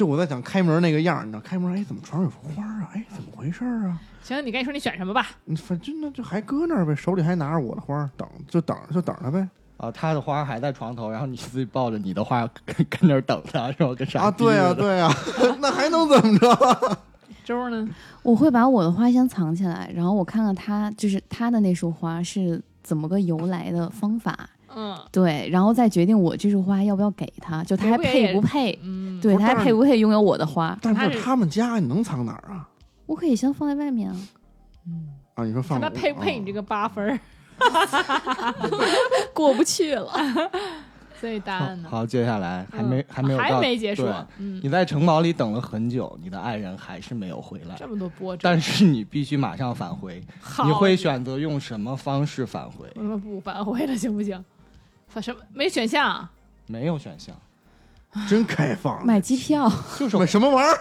就我在想开门那个样儿，你知道开门，哎，怎么床上有束花啊？哎，怎么回事儿啊？行，你赶紧说你选什么吧。反正那就还搁那儿呗，手里还拿着我的花儿，等就等就等着呗。啊，他的花还在床头，然后你自己抱着你的花跟跟那儿等他，是吧？跟傻啊，对啊、对啊、[LAUGHS] 那还能怎么着？[LAUGHS] 周呢？我会把我的花先藏起来，然后我看看他就是他的那束花是怎么个由来的方法，嗯对，然后再决定我这束花要不要给他，就他还配不配，嗯，对，他还配不配拥有我的花，但是他们家你能藏哪儿啊？我可以先放在外面啊。嗯啊，你说放他配不配你这个？个八分儿。[LAUGHS] 过不去了。[LAUGHS] 所以答案呢？好，接下来还没、嗯还没有，还没结束。嗯，你在城堡里等了很久，你的爱人还是没有回来，这么多波折，但是你必须马上返回。好你会选择用什么方式返回？我们不返回了，行不行？反什么没选项？啊没有选项，真开放，买机票，就是买什么玩意儿？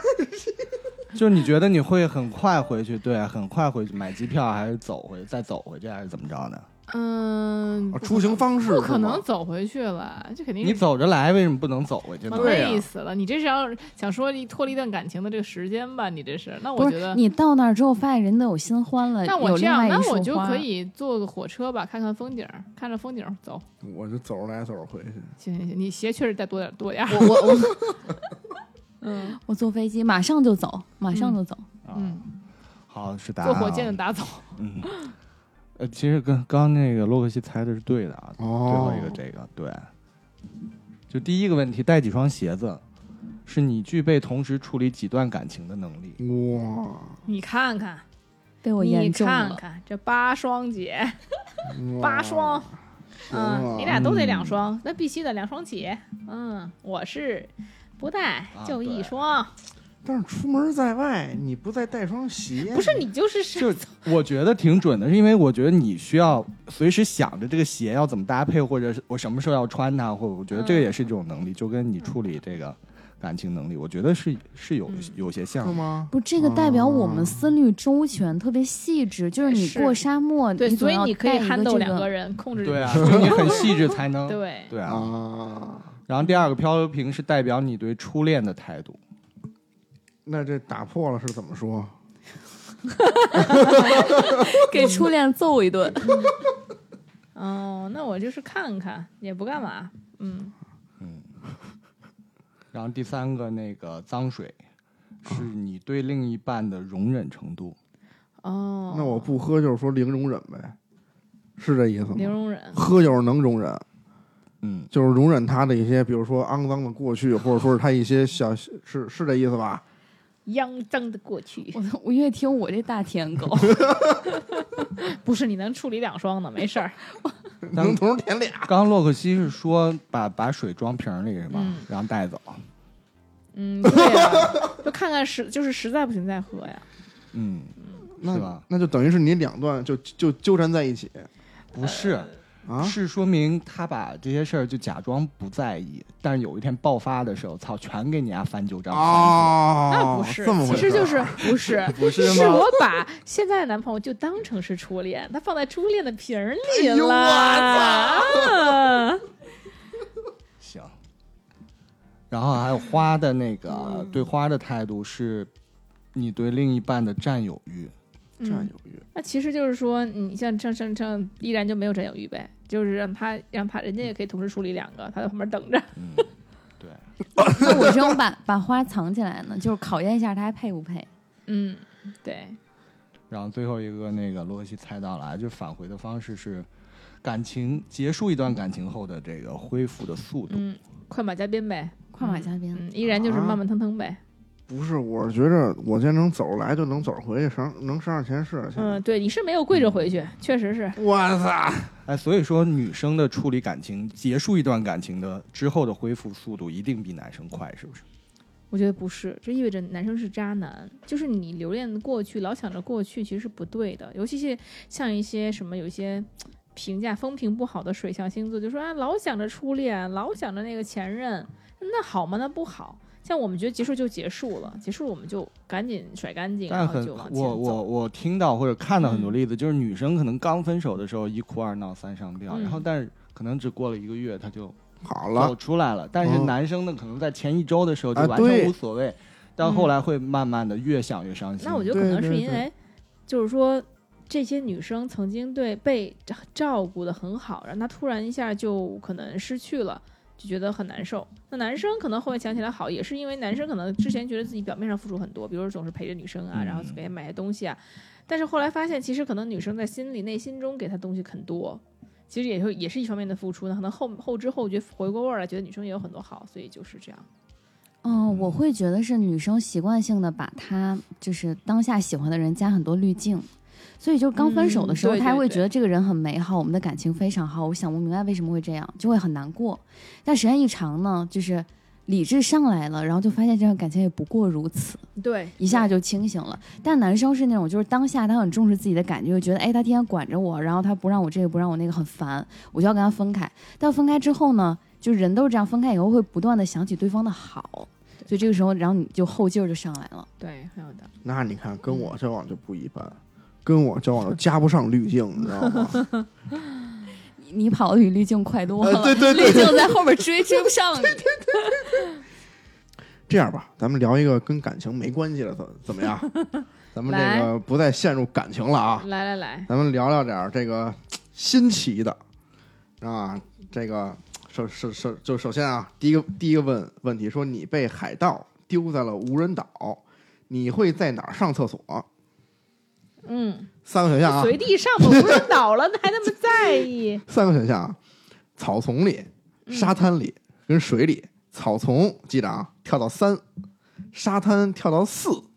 [LAUGHS] 就是你觉得你会很快回去，对，很快回去买机票，还是走回再走回去，还是怎么着呢？嗯啊，出行方式不可能走回去了，这肯定你走着来，为什么不能走回去呢？累死了。你这是要想说你脱离一段感情的这个时间吧？你这是？那我觉得，你到那儿之后发现人都有新欢了，那我有另外，这样那一束花我就可以坐个火车吧，看看风景，看着风景走。我就走着来走着回去。行行行，你鞋确实再多点多点。我我我 [LAUGHS] 嗯我坐飞机马上就走，马上就走。啊嗯，好是答案、啊。坐火箭的打走。嗯，呃，其实跟刚刚那个洛克西猜的是对的啊，最后哦一个这个对，就第一个问题，带几双鞋子，是你具备同时处理几段感情的能力。哇，你看看，被我你验中了。看看这八双姐，八双，嗯，你俩都得两双，那必须的两双起。嗯，我是不带啊就一对双，但是出门在外，你不再带双鞋，不是你就是是就我觉得挺准的，是因为我觉得你需要随时想着这个鞋要怎么搭配，或者是我什么时候要穿它，或者我觉得这个也是一种能力，就跟你处理这个感情能力，我觉得是是有嗯有些像是。吗？不，这个代表我哦们思虑周全，特别细致。就是你过沙漠，对，[LAUGHS] 所以你可以憨豆。两个人控制对啊，所以你很细致才能对，对啊。啊，然后第二个漂流瓶是代表你对初恋的态度。那这打破了是怎么说？[LAUGHS] 给初恋揍一顿。[LAUGHS] 哦，那我就是看看，也不干嘛，嗯嗯，然后第三个那个脏水，是你对另一半的容忍程度。哦，那我不喝就是说零容忍呗，是这意思吗？零容忍，喝就是能容忍，嗯，就是容忍他的一些，比如说肮脏的过去，或者说是他一些小是是这意思吧？肮脏的过去，我 [LAUGHS] 我越听我这大舔狗，[LAUGHS] 不是你能处理两双呢，没事儿，能同时舔俩。刚刚洛克西是说把把水装瓶里是吧？嗯然后带走。嗯，对呀，[LAUGHS] 就看看实，就是实在不行再喝呀，嗯，那那就等于是你两段就就纠缠在一起。不是，啊，是说明他把这些事儿就假装不在意，但是有一天爆发的时候，操，全给你丫翻旧账。哦，那不是其实就是不是，[LAUGHS] 不是是我把现在的男朋友就当成是初恋，他放在初恋的瓶儿里了。啊行。然后还有花的那个、嗯对花的态度是，你对另一半的占有欲。占嗯，有欲。那其实就是说，你像像像像依然就没有占有欲呗，就是让他让他人家也可以同时处理两个，他在旁边等着。嗯，对。[COUGHS] 那我这种把把花藏起来呢，就是考验一下他还配不配。嗯，对，然后最后一个那个罗西猜到了啊，就返回的方式是感情结束一段感情后的这个恢复的速度。嗯，快马加鞭呗。快马加鞭，嗯，依然就是慢慢腾腾呗。不是，我是觉着我现在能走着来就能走着回去，上能上点钱是点钱嗯，对，你是没有跪着回去，确实是。我操！哎，所以说女生的处理感情、结束一段感情的之后的恢复速度一定比男生快，是不是？我觉得不是，这意味着男生是渣男，就是你留恋过去，老想着过去，其实是不对的。尤其是像一些什么有一些评价风评不好的水象星座，就说啊，老想着初恋，老想着那个前任，那好吗？那不好。像我们觉得结束就结束了，结束了我们就赶紧甩干净，然后但很就往前我我。我听到或者看到很多嗯例子，就是女生可能刚分手的时候一哭二闹三上吊，嗯然后但是可能只过了一个月他就好了，出来了，但是嗯男生呢可能在前一周的时候就啊完全无所谓，但后来会慢慢的越想越伤心。那我觉得可能是因为，就是说这些女生曾经对被照照顾的很好，然后她突然一下就可能失去了。就觉得很难受。那男生可能后面想起来好，也是因为男生可能之前觉得自己表面上付出很多，比如说总是陪着女生啊，嗯然后给她买些东西啊，但是后来发现，其实可能女生在心里、内心中给他东西很多，其实也就也是一方面的付出。呢可能后后知后觉回过味儿来，觉得女生也有很多好，所以就是这样。哦，我会觉得是女生习惯性的把她就是当下喜欢的人加很多滤镜，所以就刚分手的时候，嗯对她还会觉得这个人很美好，我们的感情非常好，我想不明白为什么会这样，就会很难过。但时间一长呢，就是理智上来了，然后就发现这段感情也不过如此，对，一下就清醒了。但男生是那种就是当下他很重视自己的感觉，就觉得哎，他天天管着我，然后他不让我这个不让我那个，很烦，我就要跟他分开。但分开之后呢，就人都是这样，分开以后会不断的想起对方的好，所以这个时候，然后你就后劲儿就上来了。对，很有道理。那你看跟我交往就不一般，跟我交往都加不上滤镜，你知道吗？你 [LAUGHS] 你跑的比滤镜快多了，呃对对对 [LAUGHS] 滤镜在后面追追不上你。[LAUGHS] 这样吧，咱们聊一个跟感情没关系的，怎怎么样？咱们这个不再陷入感情了啊，来来来，咱们聊聊点儿这个新奇的啊。这个首首首就首先啊，第一个第一个问问题说，你被海盗丢在了无人岛，你会在哪儿上厕所？嗯，三个选项啊，随地上吧，不是倒了，还那么在意？[LAUGHS] 三个选项啊：草丛里、沙滩里跟水里。草丛记着啊，跳到三；沙滩跳到四；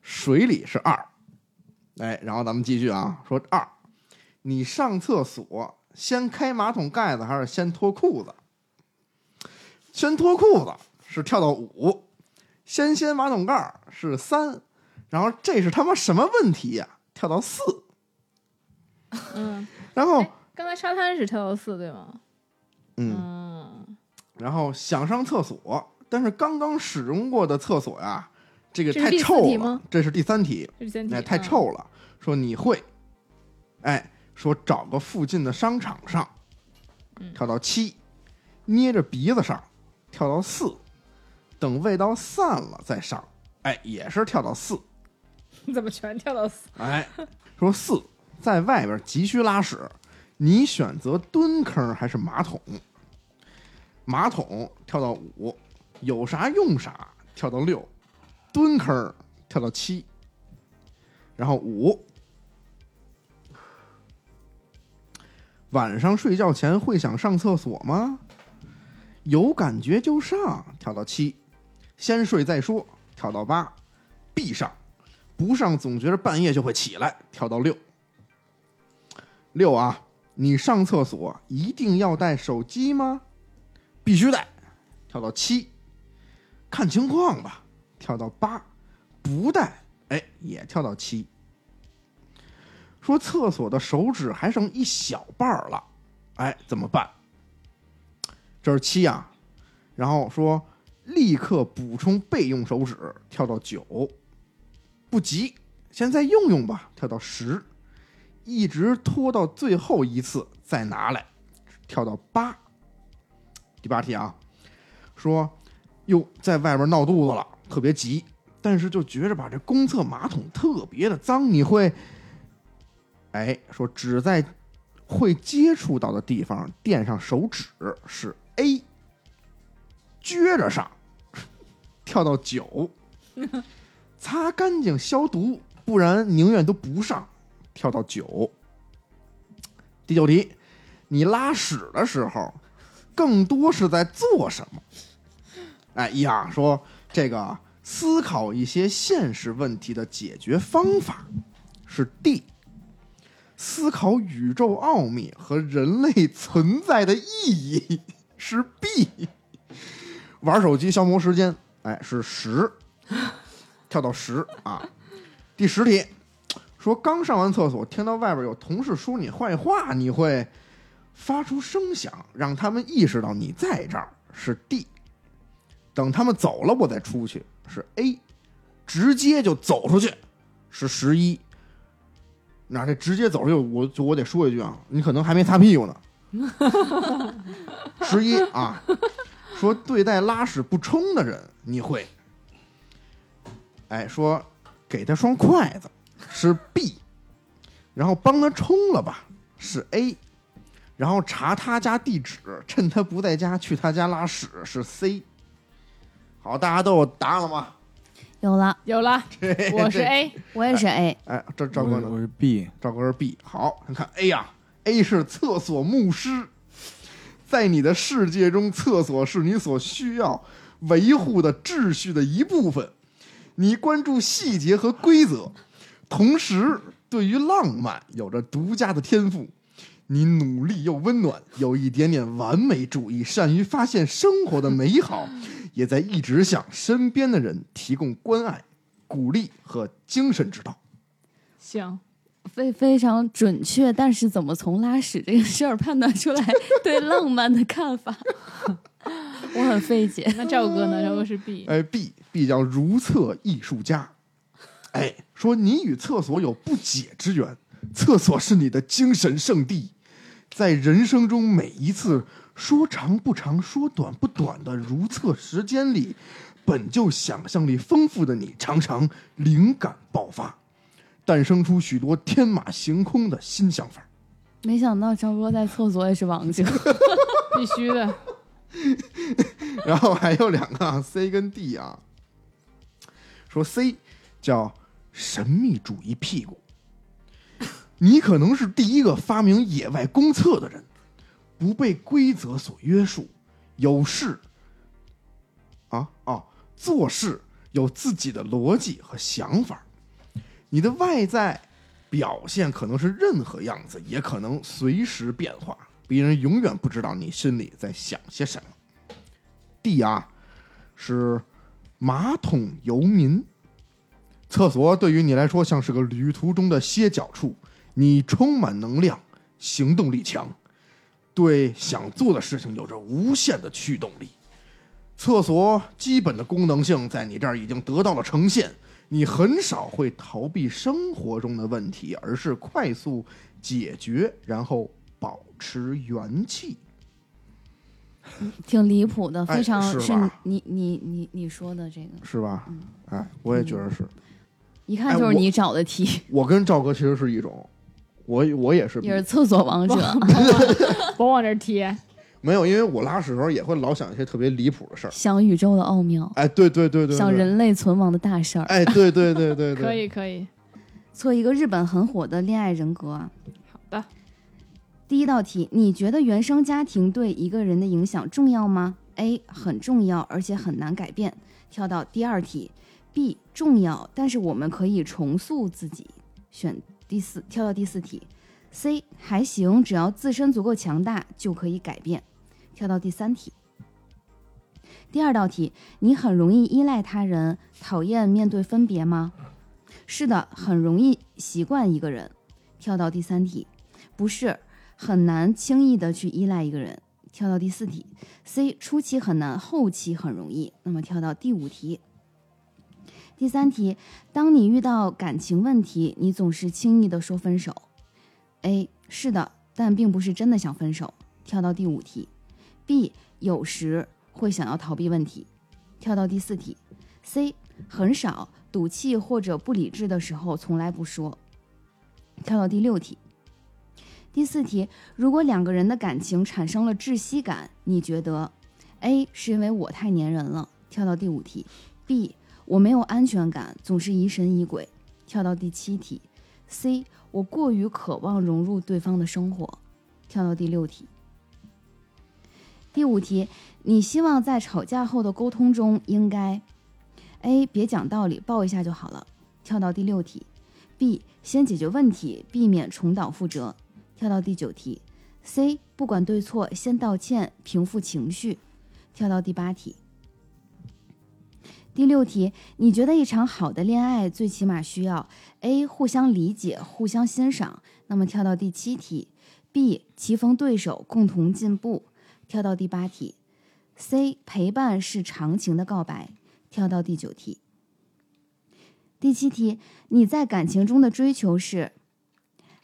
水里是二。哎，然后咱们继续啊，说二，你上厕所先开马桶盖子还是先脱裤子？先脱裤子是跳到五，先掀马桶盖儿是三，然后这是他妈什么问题呀、跳到四，嗯，然后哎刚才沙滩是跳到四对吗？嗯。嗯，然后想上厕所，但是刚刚使用过的厕所呀，这个太臭了。这是第三题，这是三题，哎，太嗯。臭了。说你会，哎，说找个附近的商场上，嗯跳到七，捏着鼻子上，跳到四，等味道散了再上，哎，也是跳到四。你 [LAUGHS] 怎么全跳到四？哎，说四在外边急需拉屎，你选择蹲坑还是马桶？马桶跳到五，有啥用啥，跳到六，蹲坑跳到七，然后五。晚上睡觉前会想上厕所吗？有感觉就上，跳到七，先睡再说，跳到八，闭上。不上总觉得半夜就会起来，跳到六。六啊，你上厕所一定要带手机吗？必须带，跳到七。看情况吧，跳到八。不带，哎，也跳到七。说厕所的手指还剩一小半了，哎，怎么办？这是七啊，然后说立刻补充备用手指，跳到九，不急，先再用用吧，跳到十，一直拖到最后一次再拿来，跳到八。第八题啊，说哟，在外边闹肚子了，特别急，但是就觉着把这公厕马桶特别的脏，你会，哎，说只在会接触到的地方垫上手指是 A，撅着上，跳到九，擦干净消毒，不然宁愿都不上，跳到九。第九题，你拉屎的时候，更多是在做什么？哎，一啊，说这个思考一些现实问题的解决方法是 D，思考宇宙奥秘和人类存在的意义 [LAUGHS] 是 B，玩手机消磨时间，哎，是十，跳到十啊。第十题，说刚上完厕所，听到外边有同事说你坏话，你会发出声响，让他们意识到你在这儿，是 D。等他们走了，我再出去，是 A。直接就走出去，是十一。那这直接走出去，我就我得说一句啊，你可能还没擦屁股呢。十一啊，说对待拉屎不冲的人，你会，哎，说给他双筷子是 B，然后帮他冲了吧是 A，然后查他家地址，趁他不在家去他家拉屎是 C。好，大家都有答案了吗？有了，有了，我是 A，我也是 A，哎，这赵哥呢？我我是 B，赵哥是 B。好，你看 A 呀、a 是厕所牧师，在你的世界中，厕所是你所需要维护的秩序的一部分。你关注细节和规则，同时对于浪漫有着独家的天赋。你努力又温暖，有一点点完美主义，善于发现生活的美好，[LAUGHS] 也在一直向身边的人提供关爱、鼓励和精神指导。行，非非常准确，但是怎么从拉屎这个事儿判断出来对浪漫的看法，[LAUGHS] 我很费解。那赵哥呢？赵哥是 B，哎，B B 叫如厕艺术家，哎，说你与厕所有不解之缘，厕所是你的精神圣地，在人生中每一次说长不长、说短不短的如厕时间里，本就想象力丰富的你，常常灵感爆发，诞生出许多天马行空的新想法。没想到赵哥在厕所也是王者，[LAUGHS] 必须的。[LAUGHS] 然后还有两个啊 C 跟 D 啊，说 C 叫神秘主义屁股，你可能是第一个发明野外公厕的人，不被规则所约束，有事啊啊做事有自己的逻辑和想法，你的外在表现可能是任何样子，也可能随时变化，别人永远不知道你心里在想些什么。D 啊，是马桶游民。厕所对于你来说像是个旅途中的歇脚处，你充满能量，行动力强，对想做的事情有着无限的驱动力。厕所基本的功能性在你这儿已经得到了呈现，你很少会逃避生活中的问题，而是快速解决，然后保持元气。挺离谱的，哎非常是是你你你你说的这个，是吧？哎，我也觉得是。一看就是你找的题，我跟赵哥其实是一种，我我也是也是厕所王者。甭 [LAUGHS] 往这儿贴。没有，因为我拉屎的时候也会老想一些特别离谱的事儿。想宇宙的奥妙，哎，对对对对，对想。人类存亡的大事儿。哎，对对对对对，可。以 [LAUGHS] 可以，做一个日本很火的恋爱人格啊。好的。第一道题，你觉得原生家庭对一个人的影响重要吗？A 很重要，而且很难改变。跳到第二题，B 重要，但是我们可以重塑自己。选第四，跳到第四题，C 还行，只要自身足够强大就可以改变。跳到第三题。第二道题，你很容易依赖他人，讨厌面对分别吗？是的，很容易习惯一个人。跳到第三题，不是，很难轻易的去依赖一个人。跳到第四题，C 初期很难，后期很容易。那么跳到第五题，第三题，当你遇到感情问题，你总是轻易的说分手。A 是的，但并不是真的想分手。跳到第五题，B 有时会想要逃避问题。跳到第四题，C 很少赌气或者不理智的时候从来不说。跳到第六题。第四题，如果两个人的感情产生了窒息感，你觉得 A 是因为我太粘人了？跳到第五题，B 我没有安全感，总是疑神疑鬼。跳到第七题，C 我过于渴望融入对方的生活。跳到第六题，第五题，你希望在吵架后的沟通中应该 A 别讲道理，抱一下就好了。跳到第六题，B 先解决问题，避免重蹈覆辙。跳到第九题，C 不管对错，先道歉，平复情绪。跳到第八题，第六题，你觉得一场好的恋爱最起码需要 A 互相理解，互相欣赏。那么跳到第七题，B 棋逢对手，共同进步。跳到第八题，C 陪伴是长情的告白。跳到第九题，第七题，你在感情中的追求是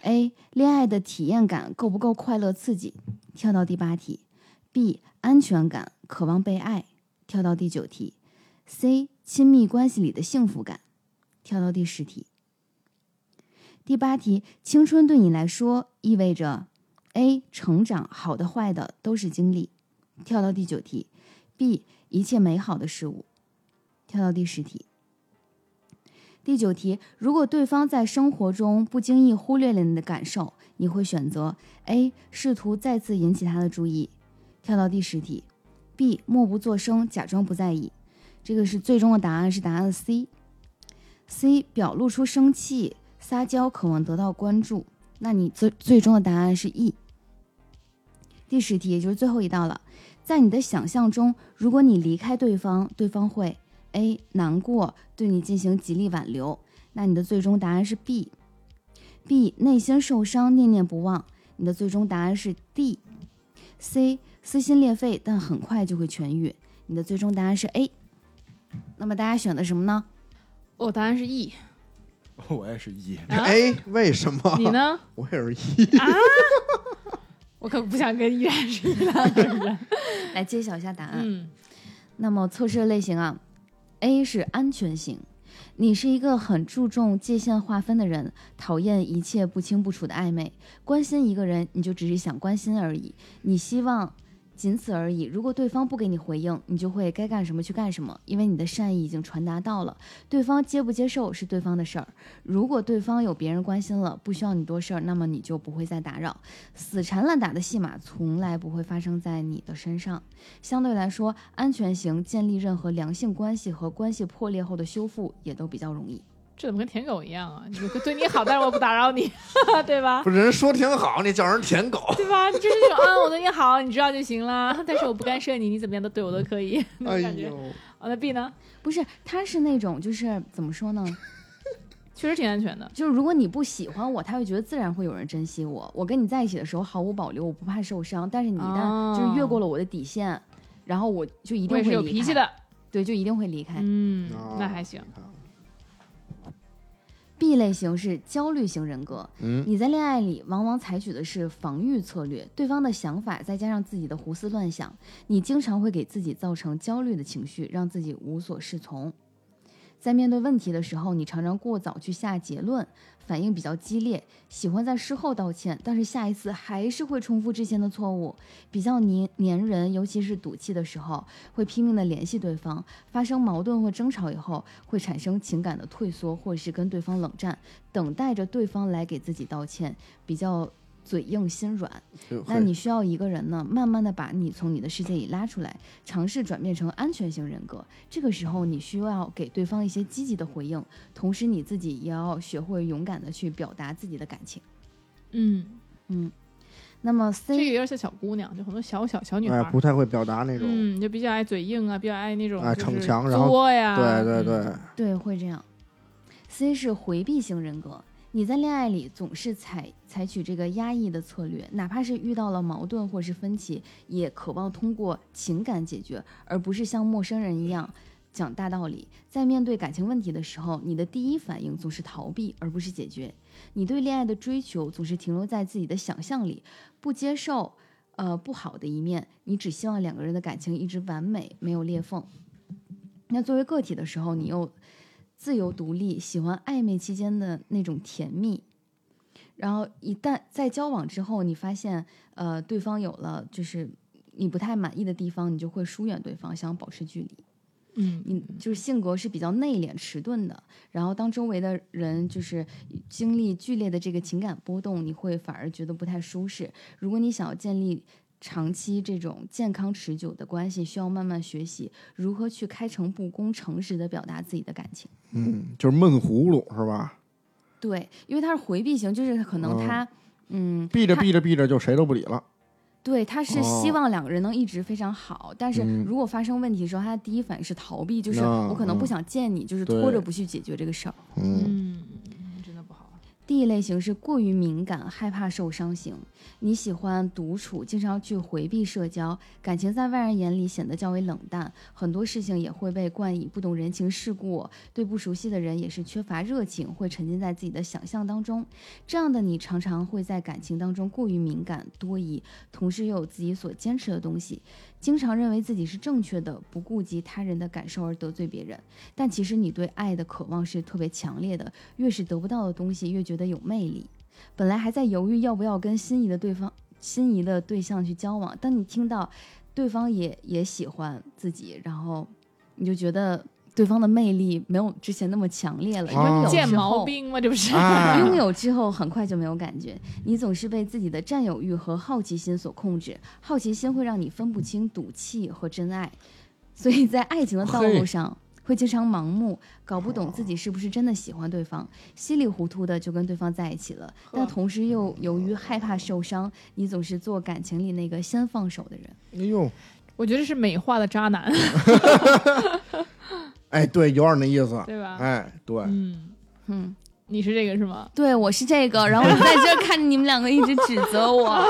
A 恋爱的体验感够不够快乐刺激？跳到第八题，B 安全感，渴望被爱。跳到第九题，C 亲密关系里的幸福感。跳到第十题，第八题，青春对你来说意味着 A 成长，好的坏的都是经历。跳到第九题，B 一切美好的事物。跳到第十题。第九题，如果对方在生活中不经意忽略了你的感受，你会选择 A 试图再次引起他的注意。跳到第十题，B 默不作声，假装不在意。这个是最终的答案是答案 C。C 表露出生气、撒娇，渴望得到关注。那你最最终的答案是 E。第十题，也就是最后一道了。在你的想象中，如果你离开对方，对方会 A 难过，对你进行极力挽留。那你的最终答案是 B。B 内心受伤，念念不忘。你的最终答案是 D。C 撕心裂肺，但很快就会痊愈。你的最终答案是 A。那么大家选的什么呢？我答案是 E，我也是一。啊哎，为什么？你？呢？我也是 E。啊，[LAUGHS] 我可不想跟依然是一样的人。[LAUGHS] 来揭晓一下答案。嗯，那么测试类型啊，A 是安全型，你是一个很注重界限划分的人，讨厌一切不清不楚的暧昧。关心一个人，你就只是想关心而已，你希望仅此而已。如果对方不给你回应，你就会该干什么去干什么，因为你的善意已经传达到了。对方接不接受是对方的事儿。如果对方有别人关心了，不需要你多事儿，那么你就不会再打扰。死缠烂打的戏码从来不会发生在你的身上。相对来说，安全型建立任何良性关系和关系破裂后的修复也都比较容易。这怎么跟舔狗一样啊？你对你好，但是我不打扰你，[LAUGHS] 对吧？不是人说挺好，你叫人舔狗。对吧？就是那种啊，我对你好，你知道就行了，但是我不干涉你，你怎么样都对我都可以，那感觉。呦，哦，那 B 呢？不是，他是那种就是怎么说呢？确实挺安全的。就是如果你不喜欢我，他会觉得自然会有人珍惜我。我跟你在一起的时候毫无保留，我不怕受伤。但是你一旦就是越过了我的底线，然后我就一定会我也是有脾气的。对，就一定会离开。嗯啊，那还行。B 类型是焦虑型人格，嗯，你在恋爱里往往采取的是防御策略，对方的想法再加上自己的胡思乱想，你经常会给自己造成焦虑的情绪，让自己无所适从。在面对问题的时候，你常常过早去下结论，反应比较激烈，喜欢在事后道歉，但是下一次还是会重复之前的错误，比较黏黏人，尤其是赌气的时候，会拼命的联系对方。发生矛盾或争吵以后，会产生情感的退缩，或者是跟对方冷战，等待着对方来给自己道歉，比较嘴硬心软。那你需要一个人呢，慢慢的把你从你的世界里拉出来，尝试转变成安全型人格。这个时候，你需要给对方一些积极的回应，同时你自己也要学会勇敢的去表达自己的感情。嗯，嗯，那么 C 这个有点像小姑娘，就很多小小小女孩哎，不太会表达那种。嗯，就比较爱嘴硬啊，比较爱那种哎逞强然后作呀，对对嗯对，对会这样。C 是回避型人格，你在恋爱里总是采采取这个压抑的策略，哪怕是遇到了矛盾或是分歧，也渴望通过情感解决，而不是像陌生人一样讲大道理。在面对感情问题的时候，你的第一反应总是逃避，而不是解决。你对恋爱的追求总是停留在自己的想象里，不接受呃不好的一面，你只希望两个人的感情一直完美，没有裂缝。那作为个体的时候，你又自由独立，喜欢暧昧期间的那种甜蜜。然后一旦在交往之后，你发现呃对方有了就是你不太满意的地方，你就会疏远对方，想保持距离。嗯你就是性格是比较内敛迟钝的，然后当周围的人就是经历剧烈的这个情感波动，你会反而觉得不太舒适。如果你想要建立长期这种健康持久的关系，需要慢慢学习如何去开诚布公、诚实的表达自己的感情。嗯，就是闷葫芦是吧？对，因为他是回避型，就是可能他，嗯，避着避着避着就谁都不理了。对，他是希哦望两个人能一直非常好，但是嗯如果发生问题的时候，他的第一反应是逃避，就是啊我可能不嗯想见你，就是拖着不去解决这个事儿。嗯。第一类型是过于敏感、害怕受伤型。你喜欢独处，经常去回避社交，感情在外人眼里显得较为冷淡，很多事情也会被冠以不懂人情世故，对不熟悉的人也是缺乏热情，会沉浸在自己的想象当中。这样的你常常会在感情当中过于敏感、多疑，同时又有自己所坚持的东西，经常认为自己是正确的，不顾及他人的感受而得罪别人。但其实你对爱的渴望是特别强烈的，越是得不到的东西，越觉得有魅力。本来还在犹豫要不要跟心仪的对方、心仪的对象去交往，当你听到对方也也喜欢自己，然后你就觉得对方的魅力没有之前那么强烈了。啊拥有见毛病吗？这不是？哎，拥有之后很快就没有感觉，你总是被自己的占有欲和好奇心所控制，好奇心会让你分不清赌气和真爱，所以在爱情的道路上会经常盲目，搞不懂自己是不是真的喜欢对方，稀里糊涂的就跟对方在一起了，但同时又由于害怕受伤，你总是做感情里那个先放手的人。哎呦，我觉得是美化的渣男，哎，对，有点那意思。对吧？哎，对，嗯，嗯，你是这个是吗？对我是这个，然后我在这儿看着你们两个一直指责我，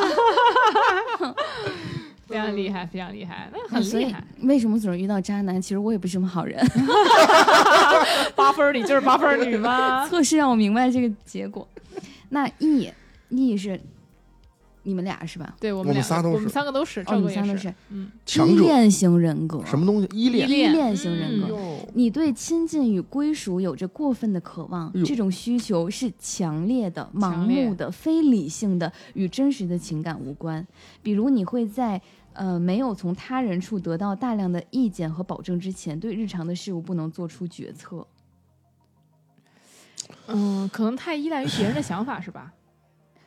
[LAUGHS] 非常厉害，非常厉害，很厉害。为什么总是遇到渣男？其实我也不是什么好人。[LAUGHS] 八分儿里就是八分儿女吗？[LAUGHS] 测试让我明白这个结果。那 E E 是你们俩是吧？对我我们俩仨都是我们三个都是，哦，赵哥也你们仨都是嗯，依恋型人格。什么东西？依恋。依恋型人格？嗯，你对亲近与归属有着过分的渴望这种需求是强烈的、盲目的、非理性的，与真实的情感无关。比如，你会在呃没有从他人处得到大量的意见和保证之前，对日常的事物不能做出决策。嗯，可能太依赖于别人的想法是吧？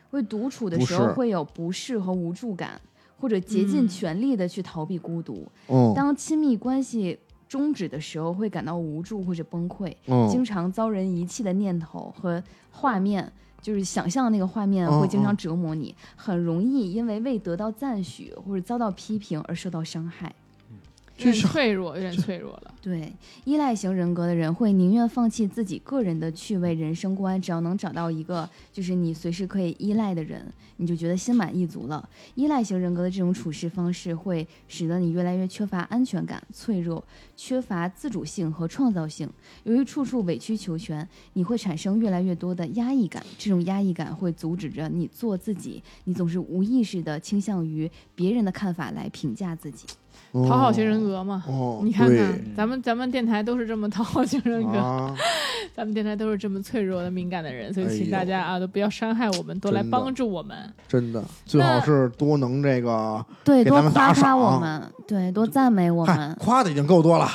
会独处的时候会有不适和无助感，或者竭尽嗯。全力的去逃避孤独。嗯。当亲密关系终止的时候，会感到无助或者崩溃，经嗯，常遭人遗弃的念头和画面，就是想象那个画面嗯会经常嗯。折磨你，很容易因为未得到赞许或者遭到批评而受到伤害。有点就像脆弱，有点脆弱了。对，依赖型人格的人会宁愿放弃自己个人的趣味人生观，只要能找到一个就是你随时可以依赖的人，你就觉得心满意足了。依赖型人格的这种处事方式会使得你越来越缺乏安全感、脆弱，缺乏自主性和创造性。由于处处委曲求全，你会产生越来越多的压抑感。这种压抑感会阻止着你做自己，你总是无意识的倾向于别人的看法来评价自己。讨好型人格嘛，哦，你看看咱们咱们电台都是这么讨好型人格，啊，[LAUGHS] 咱们电台都是这么脆弱的敏感的人，所以请大家啊都不要伤害我们，多来帮助我们。真的最好是多能这个，对，多夸夸我们，对，多赞美我们，。夸的已经够多了，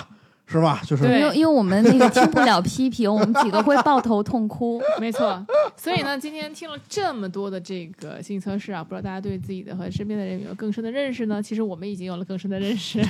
是吧？就是因为因为我们那个听不了批评，我们几个会抱头痛哭。没错，所以呢，今天听了这么多的这个心理测试啊，不知道大家对自己的和身边的人有没有更深的认识呢？其实我们已经有了更深的认识。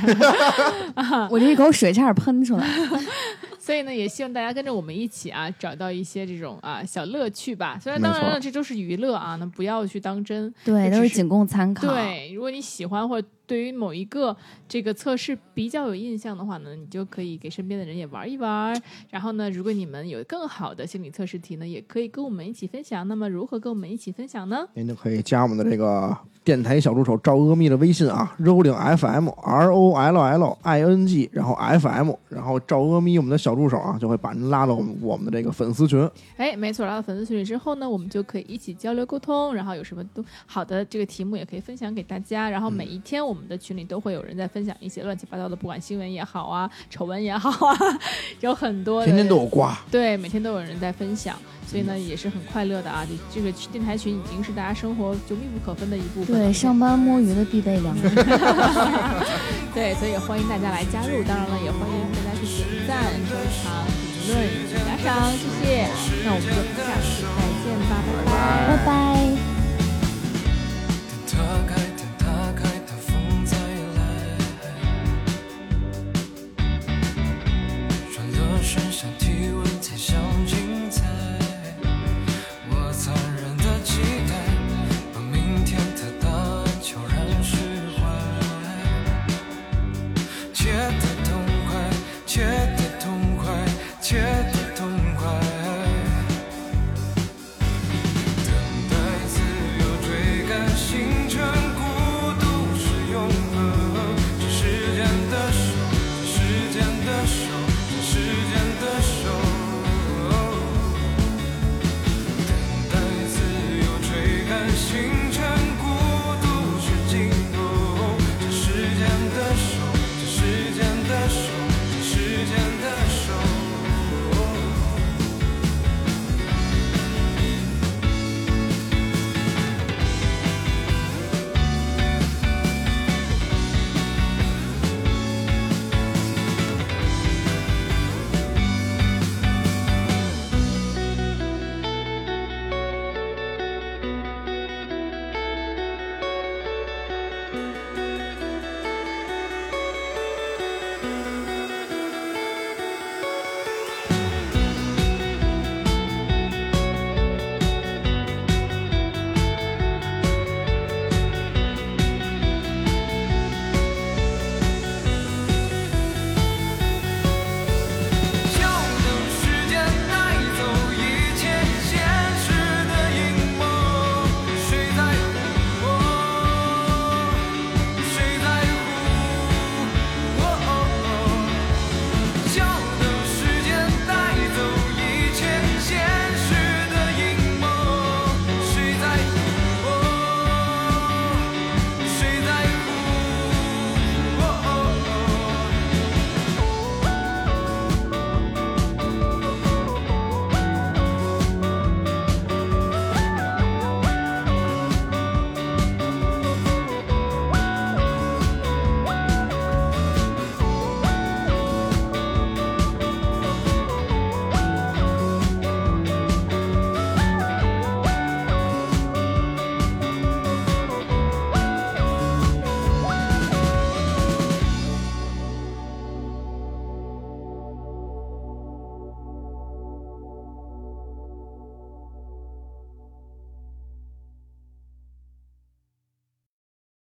[LAUGHS] 我这一口水差点喷出来。[LAUGHS] 所以呢，也希望大家跟着我们一起啊，找到一些这种啊小乐趣吧。虽然当然了，这都是娱乐啊，那不要去当真。对，就只是都是仅供参考。，对，如果你喜欢或者对于某一个这个测试比较有印象的话呢，你就可以给身边的人也玩一玩。然后呢，如果你们有更好的心理测试题呢，也可以跟我们一起分享。那么如何跟我们一起分享呢？您就可以加我们的这个电台小助手赵阿咪的微信啊，rolling FM R O L L I N G，然后 FM，然后赵阿咪我们的小助手啊，就会把您拉到我们我们的这个粉丝群。哎，没错，拉到粉丝群里之后呢，我们就可以一起交流沟通，然后有什么都好的这个题目也可以分享给大家。然后每一天我们的群里都会有人在分享一些乱七八糟的，不管新闻也好啊，丑闻也好啊，[LAUGHS] 有很多天天都有瓜，对，每天都有人在分享，所以呢也是很快乐的啊。这这个电台群已经是大家生活就密不可分的一部分，对，上班摸鱼的必备良品。对，所以欢迎大家来加入，当然了，也欢迎大家去点赞、收藏、评论、打赏，谢谢。那我们就下次再见吧，拜拜，拜拜。身上体。